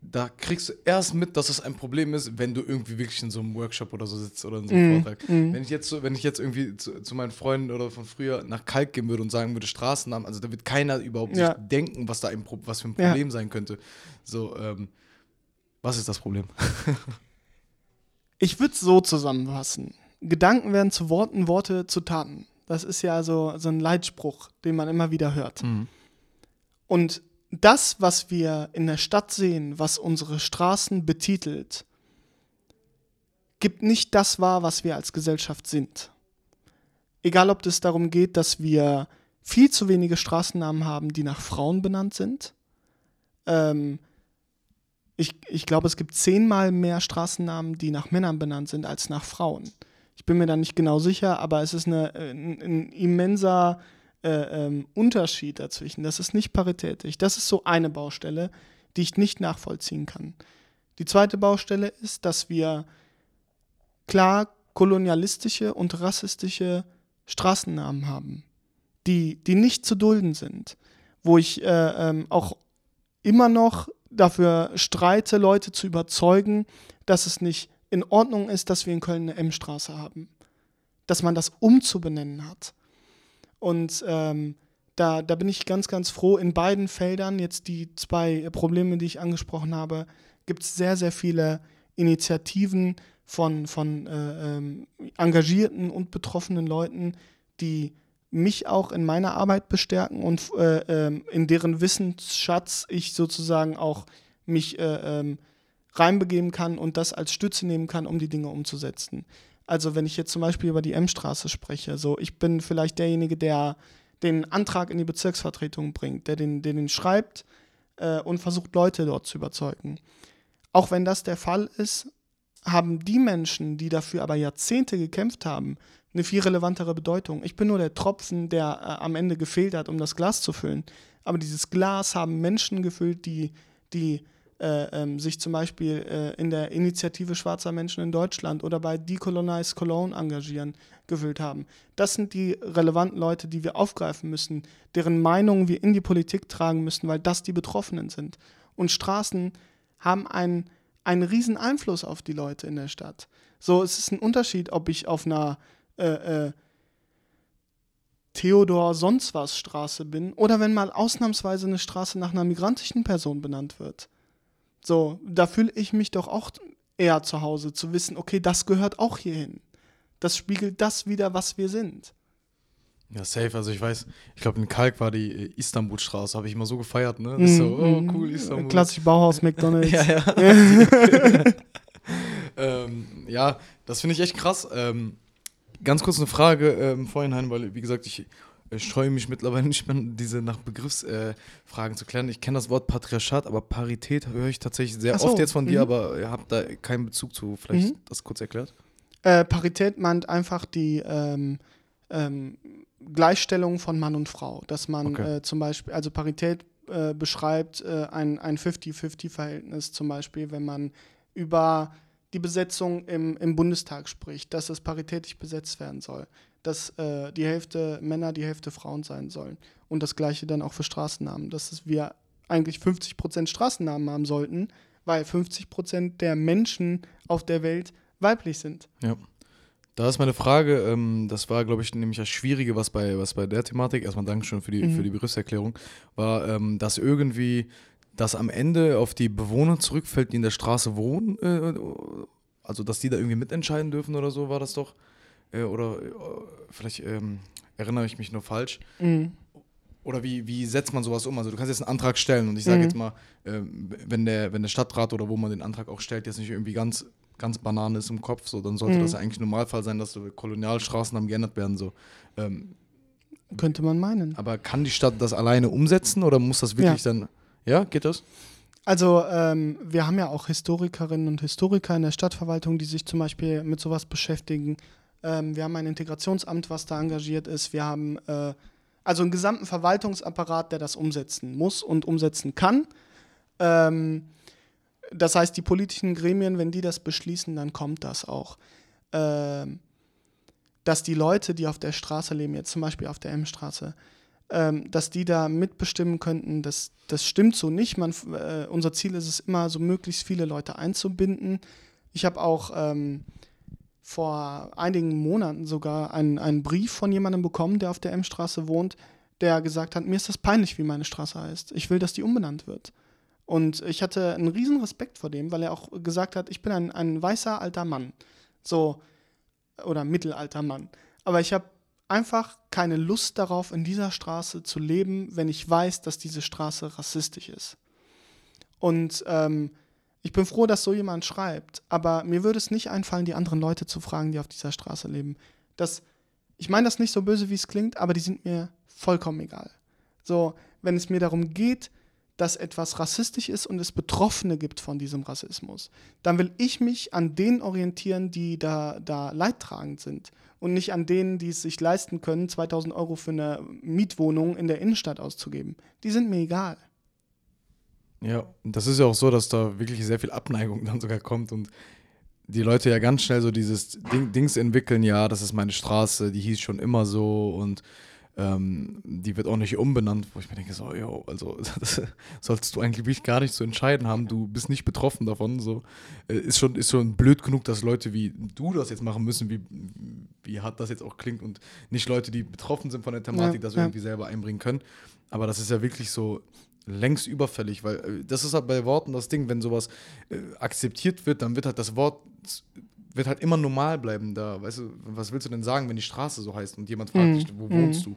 da kriegst du erst mit, dass das ein Problem ist, wenn du irgendwie wirklich in so einem Workshop oder so sitzt oder in so einem Mhm, Vortrag. mhm. Wenn ich jetzt so, wenn ich jetzt irgendwie zu, zu meinen Freunden oder von früher nach Kalk gehen würde und sagen würde Straßennamen, also da wird keiner überhaupt Ja. nicht denken, was da ein, was für ein Ja. Problem sein könnte. So, ähm, was ist das Problem? Ich würde es so zusammenfassen. Gedanken werden zu Worten, Worte zu Taten. Das ist ja so, so ein Leitspruch, den man immer wieder hört. Und das, was wir in der Stadt sehen, was unsere Straßen betitelt, gibt nicht das wahr, was wir als Gesellschaft sind. Egal, ob es darum geht, dass wir viel zu wenige Straßennamen haben, die nach Frauen benannt sind. Ähm, ich, ich glaube, es gibt zehnmal mehr Straßennamen, die nach Männern benannt sind, als nach Frauen. Ich bin mir da nicht genau sicher, aber es ist eine, ein, ein immenser äh, ähm, Unterschied dazwischen. Das ist nicht paritätisch. Das ist so eine Baustelle, die ich nicht nachvollziehen kann. Die zweite Baustelle ist, dass wir klar kolonialistische und rassistische Straßennamen haben, die, die nicht zu dulden sind, wo ich äh, ähm, auch immer noch dafür streite, Leute zu überzeugen, dass es nicht in Ordnung ist, dass wir in Köln eine M-Straße haben. Dass man das umzubenennen hat. Und ähm, da, da bin ich ganz, ganz froh. In beiden Feldern, jetzt die zwei Probleme, die ich angesprochen habe, gibt es sehr, sehr viele Initiativen von, von äh, ähm, engagierten und betroffenen Leuten, die mich auch in meiner Arbeit bestärken und äh, äh, in deren Wissensschatz ich sozusagen auch mich äh, ähm, reinbegeben kann und das als Stütze nehmen kann, um die Dinge umzusetzen. Also wenn ich jetzt zum Beispiel über die M-Straße spreche, so ich bin vielleicht derjenige, der den Antrag in die Bezirksvertretung bringt, der den, der den schreibt äh, und versucht, Leute dort zu überzeugen. Auch wenn das der Fall ist, haben die Menschen, die dafür aber Jahrzehnte gekämpft haben, eine viel relevantere Bedeutung. Ich bin nur der Tropfen, der äh, am Ende gefehlt hat, um das Glas zu füllen. Aber dieses Glas haben Menschen gefüllt, die, die äh, ähm, sich zum Beispiel äh, in der Initiative schwarzer Menschen in Deutschland oder bei Decolonize Cologne engagieren, gefüllt haben. Das sind die relevanten Leute, die wir aufgreifen müssen, deren Meinungen wir in die Politik tragen müssen, weil das die Betroffenen sind. Und Straßen haben einen, einen riesen Einfluss auf die Leute in der Stadt. So, es ist ein Unterschied, ob ich auf einer äh, äh, Theodor sonst was Straße bin oder wenn mal ausnahmsweise eine Straße nach einer migrantischen Person benannt wird. So, da fühle ich mich doch auch eher zu Hause, zu wissen, okay, das gehört auch hierhin. Das spiegelt das wieder, was wir sind. Ja, safe. Also ich weiß, ich glaube in Kalk war die äh, Istanbulstraße, habe ich immer so gefeiert, ne? Ist so, oh Mhm. cool, Istanbul. Klassisch Bauhaus, McDonalds. ja, ja. ähm, ja, das finde ich echt krass. Ähm, ganz kurz eine Frage ähm, vorhin, weil, wie gesagt, ich äh, scheue mich mittlerweile nicht mehr, diese nach Begriffsfragen äh, zu klären. Ich kenne das Wort Patriarchat, aber Parität höre ich tatsächlich sehr so, oft jetzt von dir, mhm. aber ihr habt da keinen Bezug zu. Vielleicht Mhm. das kurz erklärt? Äh, Parität meint einfach die ähm, ähm, Gleichstellung von Mann und Frau. Dass man Okay. äh, zum Beispiel, also Parität äh, beschreibt äh, ein, ein 50-50-Verhältnis zum Beispiel, wenn man über die Besetzung im, im Bundestag spricht, dass es paritätisch besetzt werden soll, dass äh, die Hälfte Männer, die Hälfte Frauen sein sollen. Und das gleiche dann auch für Straßennamen, dass wir eigentlich 50% Straßennamen haben sollten, weil 50% der Menschen auf der Welt weiblich sind. Ja. Da ist meine Frage, ähm, das war, glaube ich, nämlich das Schwierige, was bei, was bei der Thematik, erstmal Dankeschön für die, Mhm. für die Begriffserklärung, war, ähm, dass irgendwie das am Ende auf die Bewohner zurückfällt, die in der Straße wohnen, äh, also dass die da irgendwie mitentscheiden dürfen oder so, war das doch. Äh, oder äh, vielleicht ähm, erinnere ich mich nur falsch. Mhm. Oder wie, wie setzt man sowas um? Also du kannst jetzt einen Antrag stellen und ich sage Mhm. jetzt mal, ähm, wenn, der, wenn der Stadtrat oder wo man den Antrag auch stellt, jetzt nicht irgendwie ganz, ganz Banane ist im Kopf, so, dann sollte Mhm. das ja eigentlich Normalfall sein, dass so Kolonialstraßennamen geändert werden. So. Ähm, Könnte man meinen. aber kann die Stadt das alleine umsetzen oder muss das wirklich dann. Ja, geht das? Also ähm, wir haben ja auch Historikerinnen und Historiker in der Stadtverwaltung, die sich zum Beispiel mit sowas beschäftigen. Ähm, wir haben ein Integrationsamt, was da engagiert ist. Wir haben äh, also einen gesamten Verwaltungsapparat, der das umsetzen muss und umsetzen kann. Ähm, das heißt, die politischen Gremien, wenn die das beschließen, dann kommt das auch. Ähm, dass die Leute, die auf der Straße leben, jetzt zum Beispiel auf der M-Straße, ähm, dass die da mitbestimmen könnten, das, das stimmt so nicht. Man, äh, unser Ziel ist es immer, so möglichst viele Leute einzubinden. Ich habe auch ähm, vor einigen Monaten sogar einen, einen Brief von jemandem bekommen, der auf der M-Straße wohnt, der gesagt hat, mir ist das peinlich, wie meine Straße heißt. Ich will, dass die umbenannt wird. Und ich hatte einen riesen Respekt vor dem, weil er auch gesagt hat, ich bin ein, ein weißer alter Mann. So, oder mittelalter Mann. Aber ich habe einfach keine Lust darauf, in dieser Straße zu leben, wenn ich weiß, dass diese Straße rassistisch ist. Und ähm, Ich bin froh, dass so jemand schreibt, aber mir würde es nicht einfallen, die anderen Leute zu fragen, die auf dieser Straße leben. Das, ich meine das nicht so böse, wie es klingt, aber die sind mir vollkommen egal. So, wenn es mir darum geht, dass etwas rassistisch ist und es Betroffene gibt von diesem Rassismus, dann will ich mich an denen orientieren, die da, da leidtragend sind und nicht an denen, die es sich leisten können, 2000 Euro für eine Mietwohnung in der Innenstadt auszugeben. Die sind mir egal. Ja, das ist ja auch so, dass da wirklich sehr viel Abneigung dann sogar kommt und die Leute ja ganz schnell so dieses Ding, Dings entwickeln, ja, das ist meine Straße, die hieß schon immer so und ähm, die wird auch nicht umbenannt, wo ich mir denke, so, yo, also das solltest du eigentlich gar nicht zu entscheiden haben, du bist nicht betroffen davon, so. Äh, ist, schon, ist schon blöd genug, dass Leute wie du das jetzt machen müssen, wie, wie hart das jetzt auch klingt und nicht Leute, die betroffen sind von der Thematik, ja, das ja. irgendwie selber einbringen können. Aber das ist ja wirklich so, längst überfällig, weil äh, das ist halt bei Worten das Ding, wenn sowas äh, akzeptiert wird, dann wird halt das Wort wird halt immer normal bleiben da. Weißt du, was willst du denn sagen, wenn die Straße so heißt und jemand fragt mm. dich, wo wohnst du?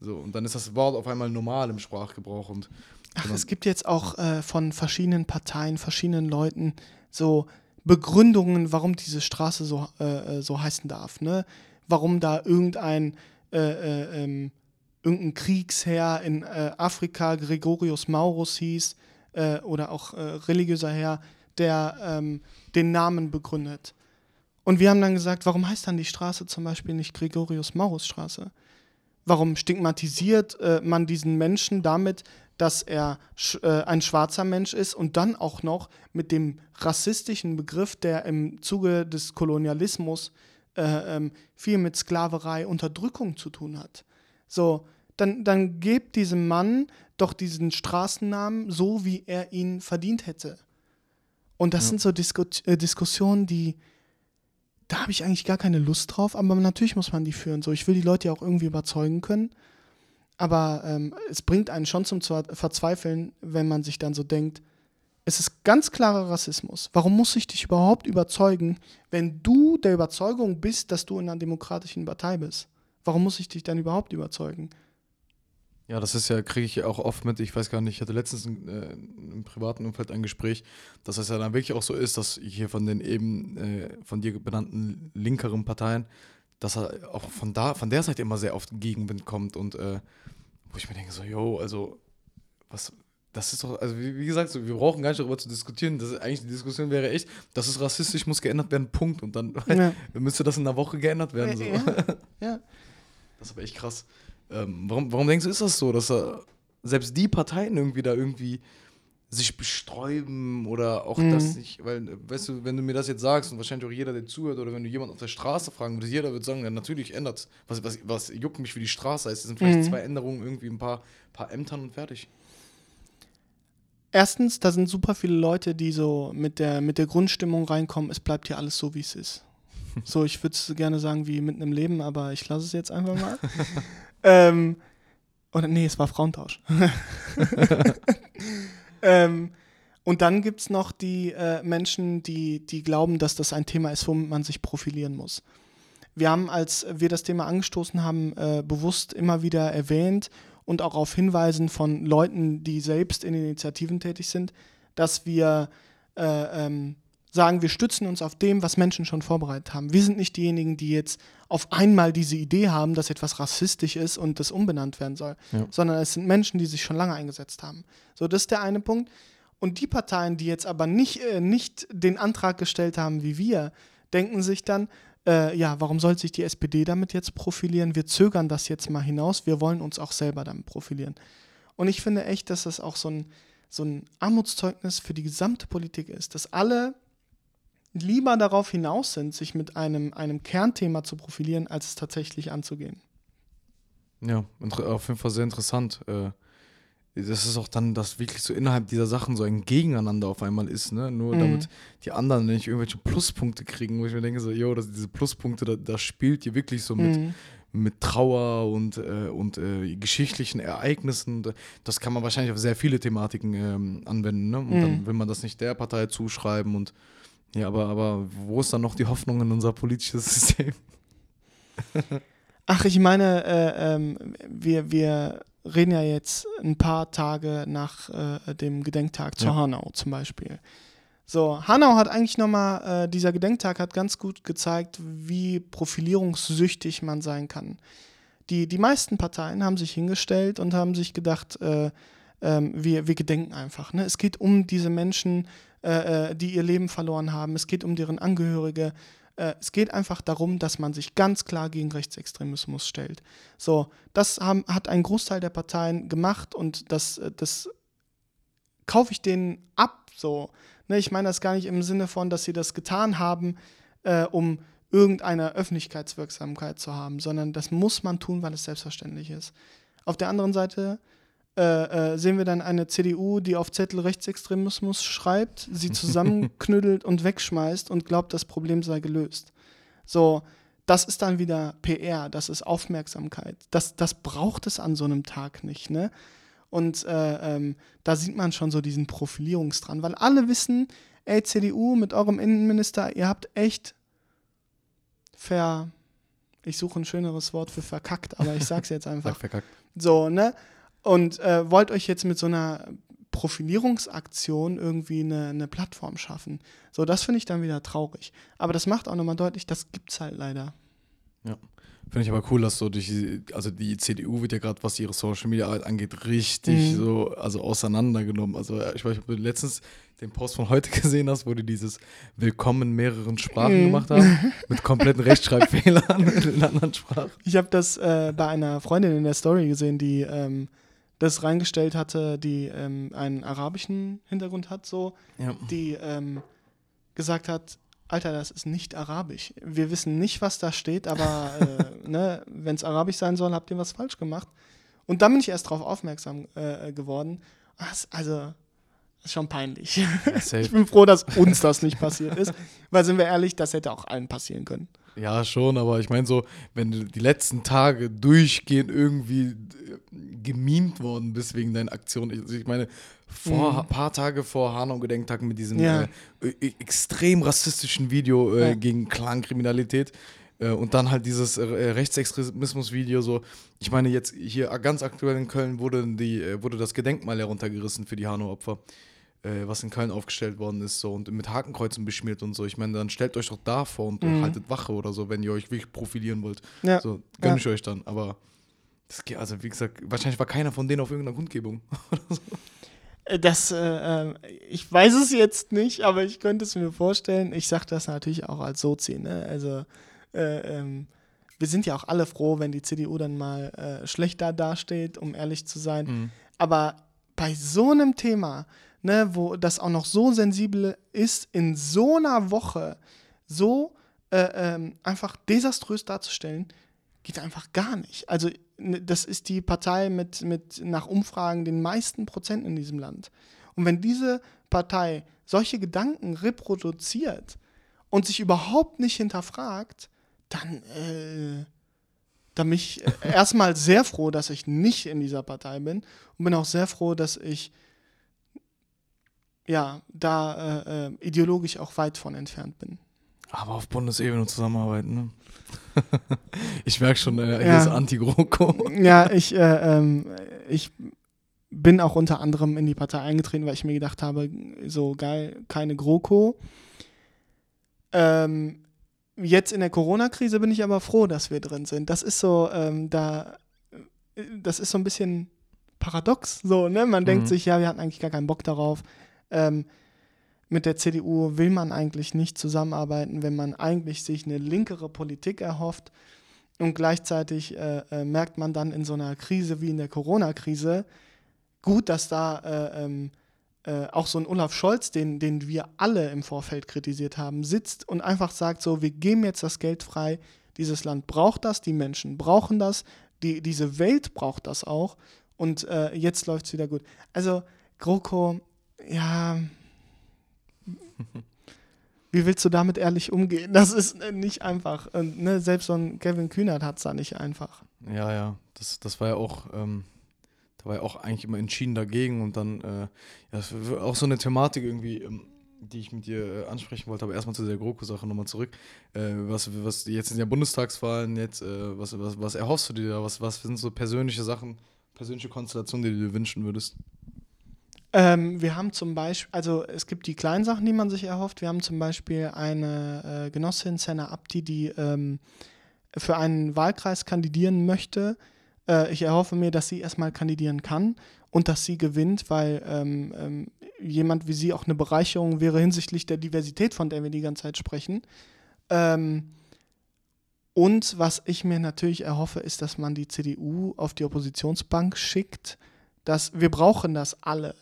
So, und dann ist das Wort auf einmal normal im Sprachgebrauch. Und Ach, es gibt jetzt auch äh, von verschiedenen Parteien, verschiedenen Leuten so Begründungen, warum diese Straße so, äh, äh so heißen darf. Ne? Warum da irgendein äh, äh ähm, irgendein Kriegsherr in äh, Afrika, Gregorius Maurus hieß, äh, oder auch äh, religiöser Herr, der ähm, den Namen begründet. Und wir haben dann gesagt, warum heißt dann die Straße zum Beispiel nicht Gregorius Maurus Straße? Warum stigmatisiert äh, man diesen Menschen damit, dass er sch äh, ein schwarzer Mensch ist und dann auch noch mit dem rassistischen Begriff, der im Zuge des Kolonialismus äh, ähm, viel mit Sklaverei, Unterdrückung zu tun hat? So, dann, dann gebt diesem Mann doch diesen Straßennamen so, wie er ihn verdient hätte. Und das ja. sind so Disku äh, Diskussionen, die, da habe ich eigentlich gar keine Lust drauf, aber natürlich muss man die führen. So, ich will die Leute ja auch irgendwie überzeugen können. Aber ähm, es bringt einen schon zum Verzweifeln, wenn man sich dann so denkt, es ist ganz klarer Rassismus. Warum muss ich dich überhaupt überzeugen, wenn du der Überzeugung bist, dass du in einer demokratischen Partei bist? Warum muss ich dich dann überhaupt überzeugen? Ja, das ist ja, kriege ich ja auch oft mit. Ich weiß gar nicht, ich hatte letztens ein, äh, im privaten Umfeld ein Gespräch, dass es ja dann wirklich auch so ist, dass hier von den eben äh, von dir benannten linkeren Parteien, dass er auch von da, von der Seite immer sehr oft Gegenwind kommt und äh, wo ich mir denke, so, yo, also, was, das ist doch, also wie, wie, gesagt, so, wir brauchen gar nicht darüber zu diskutieren. Das ist, eigentlich die Diskussion wäre echt, das ist rassistisch, muss geändert werden, Punkt. Und dann ja. müsste das in einer Woche geändert werden. So. Ja. ja. Das ist aber echt krass. Ähm, warum, warum denkst du, ist das so, dass er, selbst die Parteien irgendwie da irgendwie sich besträuben oder auch mhm. das nicht, weil, weißt du, wenn du mir das jetzt sagst und wahrscheinlich auch jeder, der zuhört oder wenn du jemanden auf der Straße fragen würdest, jeder würde sagen, ja, natürlich ändert was, was, was juckt mich, wie die Straße heißt. Es sind vielleicht mhm. zwei Änderungen, irgendwie ein paar, paar Ämtern und fertig. Erstens, da sind super viele Leute, die so mit der, mit der Grundstimmung reinkommen, es bleibt hier alles so, wie es ist. So, ich würde es gerne sagen wie mitten im Leben, aber ich lasse es jetzt einfach mal. ähm, oder nee, es war Frauentausch. ähm, und dann gibt es noch die äh, Menschen, die, die glauben, dass das ein Thema ist, womit man sich profilieren muss. Wir haben, als wir das Thema angestoßen haben, äh, bewusst immer wieder erwähnt und auch auf Hinweisen von Leuten, die selbst in Initiativen tätig sind, dass wir äh, ähm, sagen, wir stützen uns auf dem, was Menschen schon vorbereitet haben. Wir sind nicht diejenigen, die jetzt auf einmal diese Idee haben, dass etwas rassistisch ist und das umbenannt werden soll, ja. sondern es sind Menschen, die sich schon lange eingesetzt haben. So, das ist der eine Punkt. Und die Parteien, die jetzt aber nicht, äh, nicht den Antrag gestellt haben wie wir, denken sich dann, äh, ja, warum soll sich die SPD damit jetzt profilieren? Wir zögern das jetzt mal hinaus, wir wollen uns auch selber damit profilieren. Und ich finde echt, dass das auch so ein, so ein Armutszeugnis für die gesamte Politik ist, dass alle lieber darauf hinaus sind, sich mit einem, einem Kernthema zu profilieren, als es tatsächlich anzugehen. Ja, auf jeden Fall sehr interessant. Äh, das ist auch dann, dass wirklich so innerhalb dieser Sachen so ein Gegeneinander auf einmal ist, ne? Nur mhm. damit die anderen nicht irgendwelche Pluspunkte kriegen, wo ich mir denke, so, yo, das, diese Pluspunkte, da, da spielt hier wirklich so mit, mhm. mit Trauer und, äh, und äh, geschichtlichen Ereignissen. Das kann man wahrscheinlich auf sehr viele Thematiken ähm, anwenden, ne? Und mhm. dann will man das nicht der Partei zuschreiben und ja, aber, aber wo ist dann noch die Hoffnung in unser politisches System? Ach, ich meine, äh, ähm, wir, wir reden ja jetzt ein paar Tage nach äh, dem Gedenktag zu ja. Hanau zum Beispiel. So, Hanau hat eigentlich nochmal, äh, dieser Gedenktag hat ganz gut gezeigt, wie profilierungssüchtig man sein kann. Die, die meisten Parteien haben sich hingestellt und haben sich gedacht, äh, äh, wir, wir gedenken einfach. Ne? Es geht um diese Menschen, äh, äh, die ihr Leben verloren haben. Es geht um deren Angehörige. Äh, es geht einfach darum, dass man sich ganz klar gegen Rechtsextremismus stellt. So, das haben, hat ein Großteil der Parteien gemacht und das, das kaufe ich denen ab. So, ne? Ich meine das gar nicht im Sinne von, dass sie das getan haben, äh, um irgendeine Öffentlichkeitswirksamkeit zu haben, sondern das muss man tun, weil es selbstverständlich ist. Auf der anderen Seite äh, äh, sehen wir dann eine CDU, die auf Zettel Rechtsextremismus schreibt, sie zusammenknüttelt und wegschmeißt und glaubt, das Problem sei gelöst. So, das ist dann wieder PR, das ist Aufmerksamkeit. Das, das braucht es an so einem Tag nicht, ne? Und äh, ähm, da sieht man schon so diesen Profilierungsdran, weil alle wissen, ey, CDU mit eurem Innenminister, ihr habt echt ver. Ich suche ein schöneres Wort für verkackt, aber ich sag's jetzt einfach. Sag verkackt. So, ne? Und äh, wollt euch jetzt mit so einer Profilierungsaktion irgendwie eine, eine Plattform schaffen. So, das finde ich dann wieder traurig. Aber das macht auch nochmal deutlich, das gibt's halt leider. Ja. Finde ich aber cool, dass so durch die, also die CDU wird ja gerade, was ihre Social Media Arbeit angeht, richtig Mhm. so, also auseinandergenommen. Also ich weiß, ob du letztens den Post von heute gesehen hast, wo die dieses Willkommen in mehreren Sprachen Mhm. gemacht haben, mit kompletten Rechtschreibfehlern in anderen Sprachen. Ich habe das äh, bei einer Freundin in der Story gesehen, die ähm, das reingestellt hatte, die ähm, einen arabischen Hintergrund hat, so, Ja. die ähm, gesagt hat, Alter, das ist nicht arabisch. Wir wissen nicht, was da steht, aber äh, ne, wenn es arabisch sein soll, habt ihr was falsch gemacht. Und dann bin ich erst darauf aufmerksam äh, geworden. Also, ist schon peinlich. Ja. Ich bin froh, dass uns das nicht passiert ist, weil sind wir ehrlich, das hätte auch allen passieren können. Ja, schon, aber ich meine so, wenn du die letzten Tage durchgehend irgendwie äh, gemimt worden bist wegen deinen Aktionen. Ich, also ich meine, vor Mhm. paar Tage vor Hanau-Gedenktag mit diesem Ja. äh, äh, extrem rassistischen Video äh, Ja. gegen Clankriminalität äh, und dann halt dieses äh, Rechtsextremismus-Video so. Ich meine, jetzt hier ganz aktuell in Köln wurde, die, äh, wurde das Gedenkmal heruntergerissen für die Hanau-Opfer äh, was in Köln aufgestellt worden ist, so und mit Hakenkreuzen beschmiert und so. Ich meine, dann stellt euch doch da vor und Mhm. haltet Wache oder so, wenn ihr euch wirklich profilieren wollt. Ja. So, gönn Ja. ich euch dann. Aber das geht, also wie gesagt, wahrscheinlich war keiner von denen auf irgendeiner Kundgebung. Äh, Das, äh, äh, ich weiß es jetzt nicht, aber ich könnte es mir vorstellen. Ich sage das natürlich auch als Sozi, ne? Also, äh, ähm, wir sind ja auch alle froh, wenn die CDU dann mal äh, schlechter dasteht, um ehrlich zu sein. Mhm. Aber bei so einem Thema, ne, wo das auch noch so sensibel ist, in so einer Woche so äh, ähm, einfach desaströs darzustellen, geht einfach gar nicht. Also ne, das ist die Partei mit, mit nach Umfragen den meisten Prozenten in diesem Land. Und wenn diese Partei solche Gedanken reproduziert und sich überhaupt nicht hinterfragt, dann, äh, dann bin ich äh, erstmal sehr froh, dass ich nicht in dieser Partei bin und bin auch sehr froh, dass ich ja da äh, äh, ideologisch auch weit von entfernt bin. Aber auf Bundesebene zusammenarbeiten, ne? ich merke schon, äh, hier Ja. ist Anti-GroKo. Ja, ich, äh, ähm, ich bin auch unter anderem in die Partei eingetreten, weil ich mir gedacht habe, so geil, keine GroKo. Ähm, jetzt in der Corona-Krise bin ich aber froh, dass wir drin sind. Das ist so, ähm, da, das ist so ein bisschen paradox, so, ne? Man denkt Mhm. sich, ja, wir hatten eigentlich gar keinen Bock darauf. Ähm, mit der CDU will man eigentlich nicht zusammenarbeiten, wenn man eigentlich sich eine linkere Politik erhofft. Und gleichzeitig äh, äh, merkt man dann in so einer Krise wie in der Corona-Krise, gut, dass da äh, ähm, äh, auch so ein Olaf Scholz, den, den wir alle im Vorfeld kritisiert haben, sitzt und einfach sagt so, wir geben jetzt das Geld frei, dieses Land braucht das, die Menschen brauchen das, die, diese Welt braucht das auch und äh, jetzt läuft es wieder gut. Also GroKo, ja, wie willst du damit ehrlich umgehen? Das ist äh, nicht einfach. Und, ne, selbst so ein Kevin Kühnert hat es da nicht einfach. Ja, ja, das, das war ja auch, ähm, da war ja auch eigentlich immer entschieden dagegen und dann, äh, ja, das war auch so eine Thematik irgendwie, ähm, die ich mit dir äh, ansprechen wollte, aber erstmal zu der GroKo-Sache nochmal zurück. Äh, was, was jetzt sind ja Bundestagswahlen, jetzt, äh, was, was, was erhoffst du dir da? Was, was sind so persönliche Sachen, persönliche Konstellationen, die du dir wünschen würdest? Ähm, wir haben zum Beispiel, also es gibt die kleinen Sachen, die man sich erhofft. Wir haben zum Beispiel eine äh, Genossin, Senna Abdi, die ähm, für einen Wahlkreis kandidieren möchte. Äh, ich erhoffe mir, dass sie erstmal kandidieren kann und dass sie gewinnt, weil ähm, ähm, jemand wie sie auch eine Bereicherung wäre hinsichtlich der Diversität, von der wir die ganze Zeit sprechen. Ähm, und was ich mir natürlich erhoffe, ist, dass man die CDU auf die Oppositionsbank schickt. Dass, wir brauchen das alle.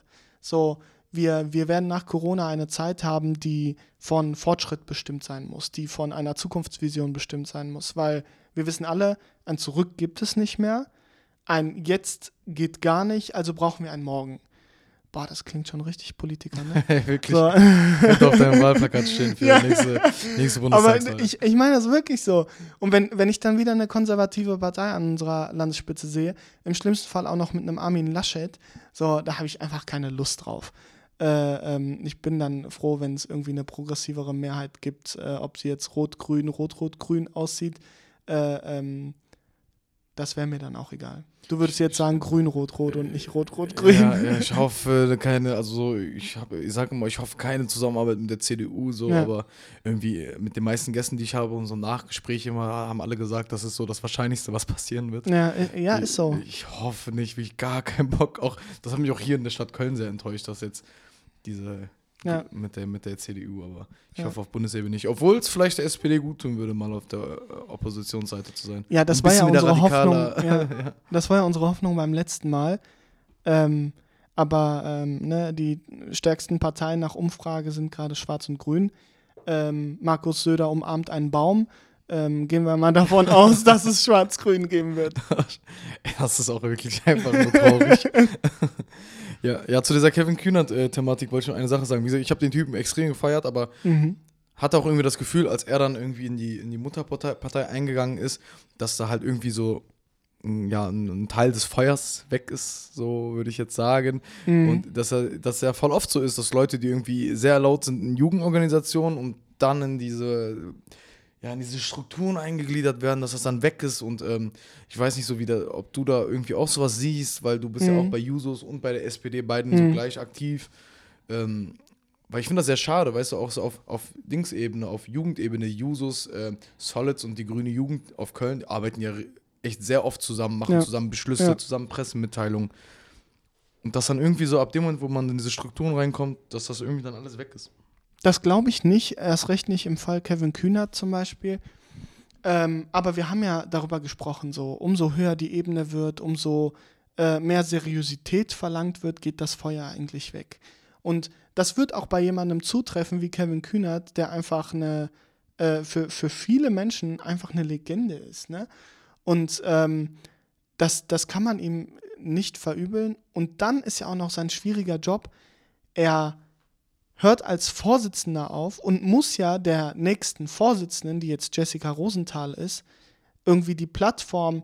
So, wir, wir werden nach Corona eine Zeit haben, die von Fortschritt bestimmt sein muss, die von einer Zukunftsvision bestimmt sein muss, weil wir wissen alle, ein Zurück gibt es nicht mehr, ein Jetzt geht gar nicht, also brauchen wir ein Morgen. Boah, das klingt schon richtig Politiker, ne? wirklich. So. Könnte auf deinem Wahlplakat stehen für Ja. die nächste, nächste Aber Bundestagswahl. ich, ich meine das wirklich so. Und wenn, wenn ich dann wieder eine konservative Partei an unserer Landesspitze sehe, im schlimmsten Fall auch noch mit einem Armin Laschet, so, da habe ich einfach keine Lust drauf. Äh, ähm, ich bin dann froh, wenn es irgendwie eine progressivere Mehrheit gibt, äh, ob sie jetzt rot-grün, rot-rot-grün aussieht. Äh, ähm, das wäre mir dann auch egal. Du würdest jetzt sagen grün-rot-rot und nicht rot-rot-grün. Ja, ja, ich hoffe keine, also so, ich habe, ich sage immer, ich hoffe keine Zusammenarbeit mit der CDU, so, Ja. aber irgendwie mit den meisten Gästen, die ich habe und so Nachgespräche immer, haben alle gesagt, das ist so das Wahrscheinlichste, was passieren wird. Ja, äh, ja, ist so. Ich, ich hoffe nicht, wie ich gar keinen Bock. Auch das hat mich auch hier in der Stadt Köln sehr enttäuscht, dass jetzt diese Ja. mit der mit der CDU, aber ich Ja. hoffe auf Bundesebene nicht. Obwohl es vielleicht der SPD gut tun würde, mal auf der äh, Oppositionsseite zu sein. Ja, das war ja unsere Hoffnung. radikaler. Ja, das war ja unsere Hoffnung beim letzten Mal. Ähm, aber ähm, ne, die stärksten Parteien nach Umfrage sind gerade Schwarz und Grün. Ähm, Markus Söder umarmt einen Baum. Ähm, gehen wir mal davon aus, dass es Schwarz-Grün geben wird. Das ist auch wirklich einfach nur traurig. Ja, ja, zu dieser Kevin Kühnert-Thematik wollte ich noch eine Sache sagen. Wie gesagt, ich habe den Typen extrem gefeiert, aber Mhm. hatte auch irgendwie das Gefühl, als er dann irgendwie in die, in die Mutterpartei Partei eingegangen ist, dass da halt irgendwie so mm, ja, ein, ein Teil des Feuers weg ist, so würde ich jetzt sagen. Mhm. Und dass er, dass er voll oft so ist, dass Leute, die irgendwie sehr laut sind in Jugendorganisationen und dann in diese, ja, in diese Strukturen eingegliedert werden, dass das dann weg ist. Und ähm, ich weiß nicht so wieder, ob du da irgendwie auch sowas siehst, weil du bist ja Mhm. auch bei Jusos und bei der SPD beiden Mhm. so gleich aktiv. Ähm, weil ich finde das sehr schade, weißt du, auch so auf, auf Dingsebene, auf Jugendebene, Jusos, äh, Solids und die Grüne Jugend auf Köln arbeiten ja echt sehr oft zusammen, machen Ja. zusammen Beschlüsse, Ja. zusammen Pressemitteilungen. Und dass dann irgendwie so ab dem Moment, wo man in diese Strukturen reinkommt, dass das irgendwie dann alles weg ist. Das glaube ich nicht, erst recht nicht im Fall Kevin Kühnert zum Beispiel. Ähm, aber wir haben ja darüber gesprochen, so umso höher die Ebene wird, umso äh, mehr Seriosität verlangt wird, geht das Feuer eigentlich weg. Und das wird auch bei jemandem zutreffen wie Kevin Kühnert, der einfach eine, äh, für, für viele Menschen einfach eine Legende ist. Ne? Und ähm, das, das kann man ihm nicht verübeln. Und dann ist ja auch noch sein schwieriger Job. Er hört als Vorsitzender auf und muss ja der nächsten Vorsitzenden, die jetzt Jessica Rosenthal ist, irgendwie die Plattform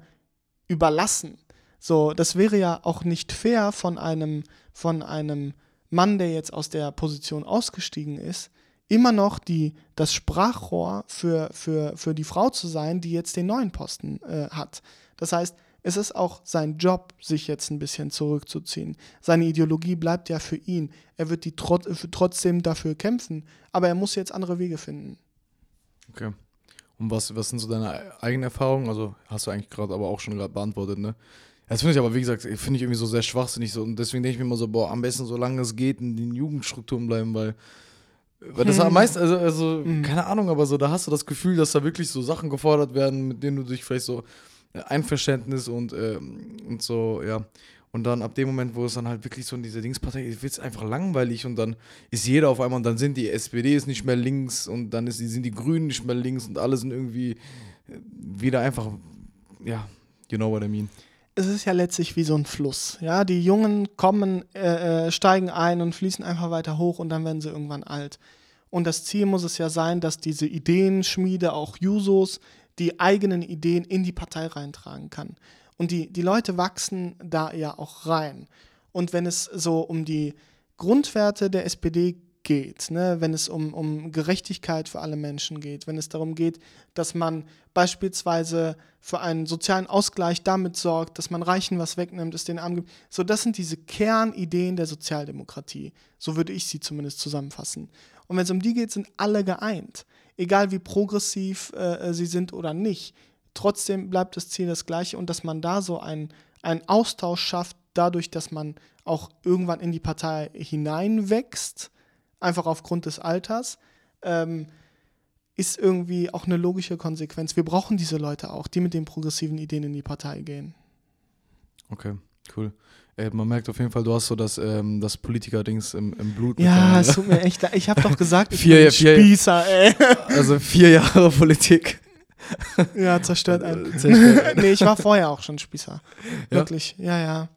überlassen. So, das wäre ja auch nicht fair von einem, von einem Mann, der jetzt aus der Position ausgestiegen ist, immer noch die, das Sprachrohr für, für, für die Frau zu sein, die jetzt den neuen Posten äh, hat. Das heißt, es ist auch sein Job, sich jetzt ein bisschen zurückzuziehen. Seine Ideologie bleibt ja für ihn. Er wird die trot trotzdem dafür kämpfen, aber er muss jetzt andere Wege finden. Okay. Und was, was sind so deine eigenen Erfahrungen? Also hast du eigentlich gerade aber auch schon gerade beantwortet, ne? Das finde ich aber, wie gesagt, finde ich irgendwie so sehr schwachsinnig so. Und deswegen denke ich mir immer so, boah, am besten, solange es geht, in den Jugendstrukturen bleiben, weil, weil das Hm. am meisten, also, also Hm. keine Ahnung, aber so, da hast du das Gefühl, dass da wirklich so Sachen gefordert werden, mit denen du dich vielleicht so Einverständnis und, ähm, und so, ja. Und dann ab dem Moment, wo es dann halt wirklich so in dieser Dingspartei ist, wird es einfach langweilig und dann ist jeder auf einmal und dann sind die SPD ist nicht mehr links und dann ist, sind die Grünen nicht mehr links und alle sind irgendwie äh, wieder einfach, ja, you know what I mean. es ist ja letztlich wie so ein Fluss. Ja, die Jungen kommen, äh, äh, steigen ein und fließen einfach weiter hoch und dann werden sie irgendwann alt. Und das Ziel muss es ja sein, dass diese Ideenschmiede, auch Jusos, die eigenen Ideen in die Partei reintragen kann. Und die, die Leute wachsen da ja auch rein. Und wenn es so um die Grundwerte der SPD geht, ne? wenn es um, um Gerechtigkeit für alle Menschen geht, wenn es darum geht, dass man beispielsweise für einen sozialen Ausgleich damit sorgt, dass man Reichen was wegnimmt, es den Armen gibt. So, das sind diese Kernideen der Sozialdemokratie. So würde ich sie zumindest zusammenfassen. Und wenn es um die geht, sind alle geeint. Egal wie progressiv äh, sie sind oder nicht. Trotzdem bleibt das Ziel das gleiche und dass man da so einen, einen Austausch schafft, dadurch, dass man auch irgendwann in die Partei hineinwächst, einfach aufgrund des Alters, ähm, ist irgendwie auch eine logische Konsequenz. Wir brauchen diese Leute auch, die mit den progressiven Ideen in die Partei gehen. Okay, cool. Ey, man merkt auf jeden Fall, du hast so das, ähm, das Politiker-Dings im, im Blut. Ja, es tut mir echt leid. Ich habe doch gesagt, ich vier, bin vier, Spießer, ey. Also vier Jahre Politik. Ja, zerstört einen. Zerstört. nee, ich war vorher auch schon Spießer. Ja? Wirklich, ja, ja.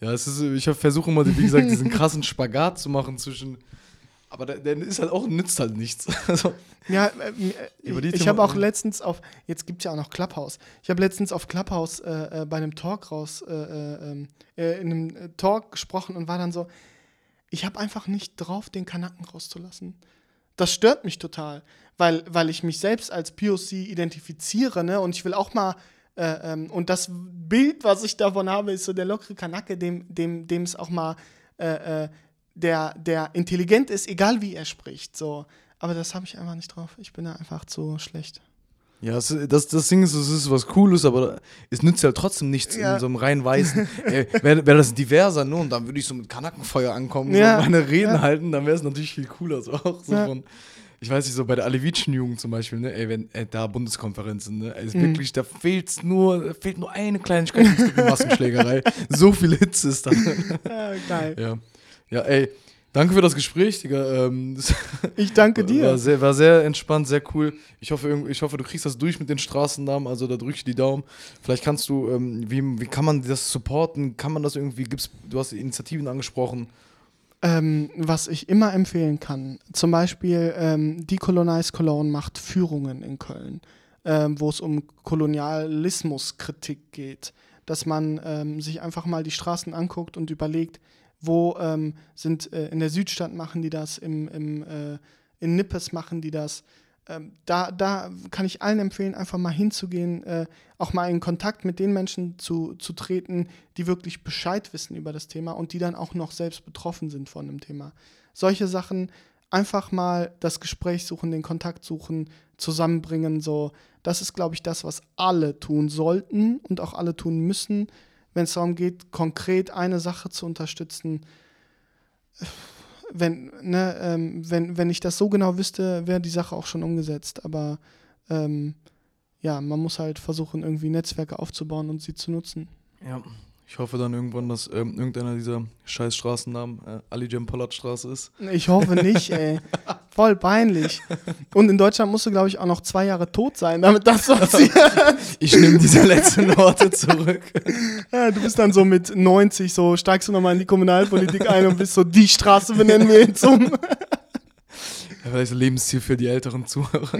Ja, es ist, ich versuche immer, wie gesagt, diesen krassen Spagat zu machen zwischen. Aber der, der ist halt auch, nützt halt nichts. Also, Ja, äh, Über die ich, habe auch letztens auf, jetzt gibt es ja auch noch Clubhouse. Ich habe letztens auf Clubhouse äh, äh, bei einem Talk raus, äh, äh, ähm, äh, in einem äh, Talk gesprochen und war dann so, ich habe einfach nicht drauf, den Kanaken rauszulassen. Das stört mich total, weil, weil ich mich selbst als POC identifiziere, ne? Und ich will auch mal, äh, ähm, und das Bild, was ich davon habe, ist so der lockere Kanake, dem, dem, dem es auch mal, äh, äh, der, der intelligent ist, egal wie er spricht. So. Aber das habe ich einfach nicht drauf. Ich bin da einfach zu schlecht. ja, das, das Ding ist, es ist was Cooles, aber es nützt halt trotzdem nichts Ja. in so einem rein weißen. Wäre wär das diverser, ne? Und dann würde ich so mit Kanackenfeuer ankommen, Ja. so meine Reden Ja. halten, dann wäre es natürlich viel cooler. So auch so von. Ich weiß nicht, so bei der alevitischen Jugend zum Beispiel, ne, ey, wenn äh, da Bundeskonferenzen, ne, ey, ist Mhm. wirklich, da fehlt's nur, fehlt nur eine Kleinigkeit, es gibt eine Massenschlägerei. so viel Hitze ist da. Ja, geil. Ja. Ja, ey, danke für das Gespräch, Digga. Ähm, das Ich danke war, dir. sehr, war sehr entspannt, sehr cool. Ich hoffe, ich hoffe, du kriegst das durch mit den Straßennamen, also da drücke ich die Daumen. Vielleicht kannst du, ähm, wie, wie kann man das supporten? Kann man das irgendwie, gibt's, du hast Initiativen angesprochen. Ähm, was ich immer empfehlen kann, zum Beispiel ähm, Decolonize Cologne macht Führungen in Köln, ähm, wo es um Kolonialismuskritik geht, dass man ähm, sich einfach mal die Straßen anguckt und überlegt, wo ähm, sind äh, in der Südstadt machen die das, im, im, äh, in Nippes machen die das. Ähm, da, da kann ich allen empfehlen, einfach mal hinzugehen, äh, auch mal in Kontakt mit den Menschen zu, zu treten, die wirklich Bescheid wissen über das Thema und die dann auch noch selbst betroffen sind von dem Thema. Solche Sachen einfach mal das Gespräch suchen, den Kontakt suchen, zusammenbringen, so. Das ist, glaube ich, das, was alle tun sollten und auch alle tun müssen, wenn es darum geht, konkret eine Sache zu unterstützen. Wenn, ne, ähm, wenn, wenn ich das so genau wüsste, wäre die Sache auch schon umgesetzt. Aber ähm, ja, man muss halt versuchen, irgendwie Netzwerke aufzubauen und sie zu nutzen. Ja. Ich hoffe dann irgendwann, dass ähm, irgendeiner dieser scheiß Straßennamen äh, Ali Jem Pollard Straße ist. Ich hoffe nicht, ey. Voll peinlich. Und in Deutschland musst du, glaube ich, auch noch zwei Jahre tot sein, damit das passiert. Ich nehme diese letzten Worte zurück. Ja, du bist dann so mit 90, so steigst du nochmal in die Kommunalpolitik ein und bist so, die Straße benennen wir jetzt um. Ja, vielleicht ein Lebensziel für die älteren Zuhörer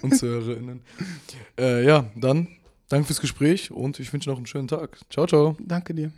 und Zuhörerinnen. Äh, ja, dann danke fürs Gespräch und ich wünsche noch einen schönen Tag. Ciao, ciao. Danke dir.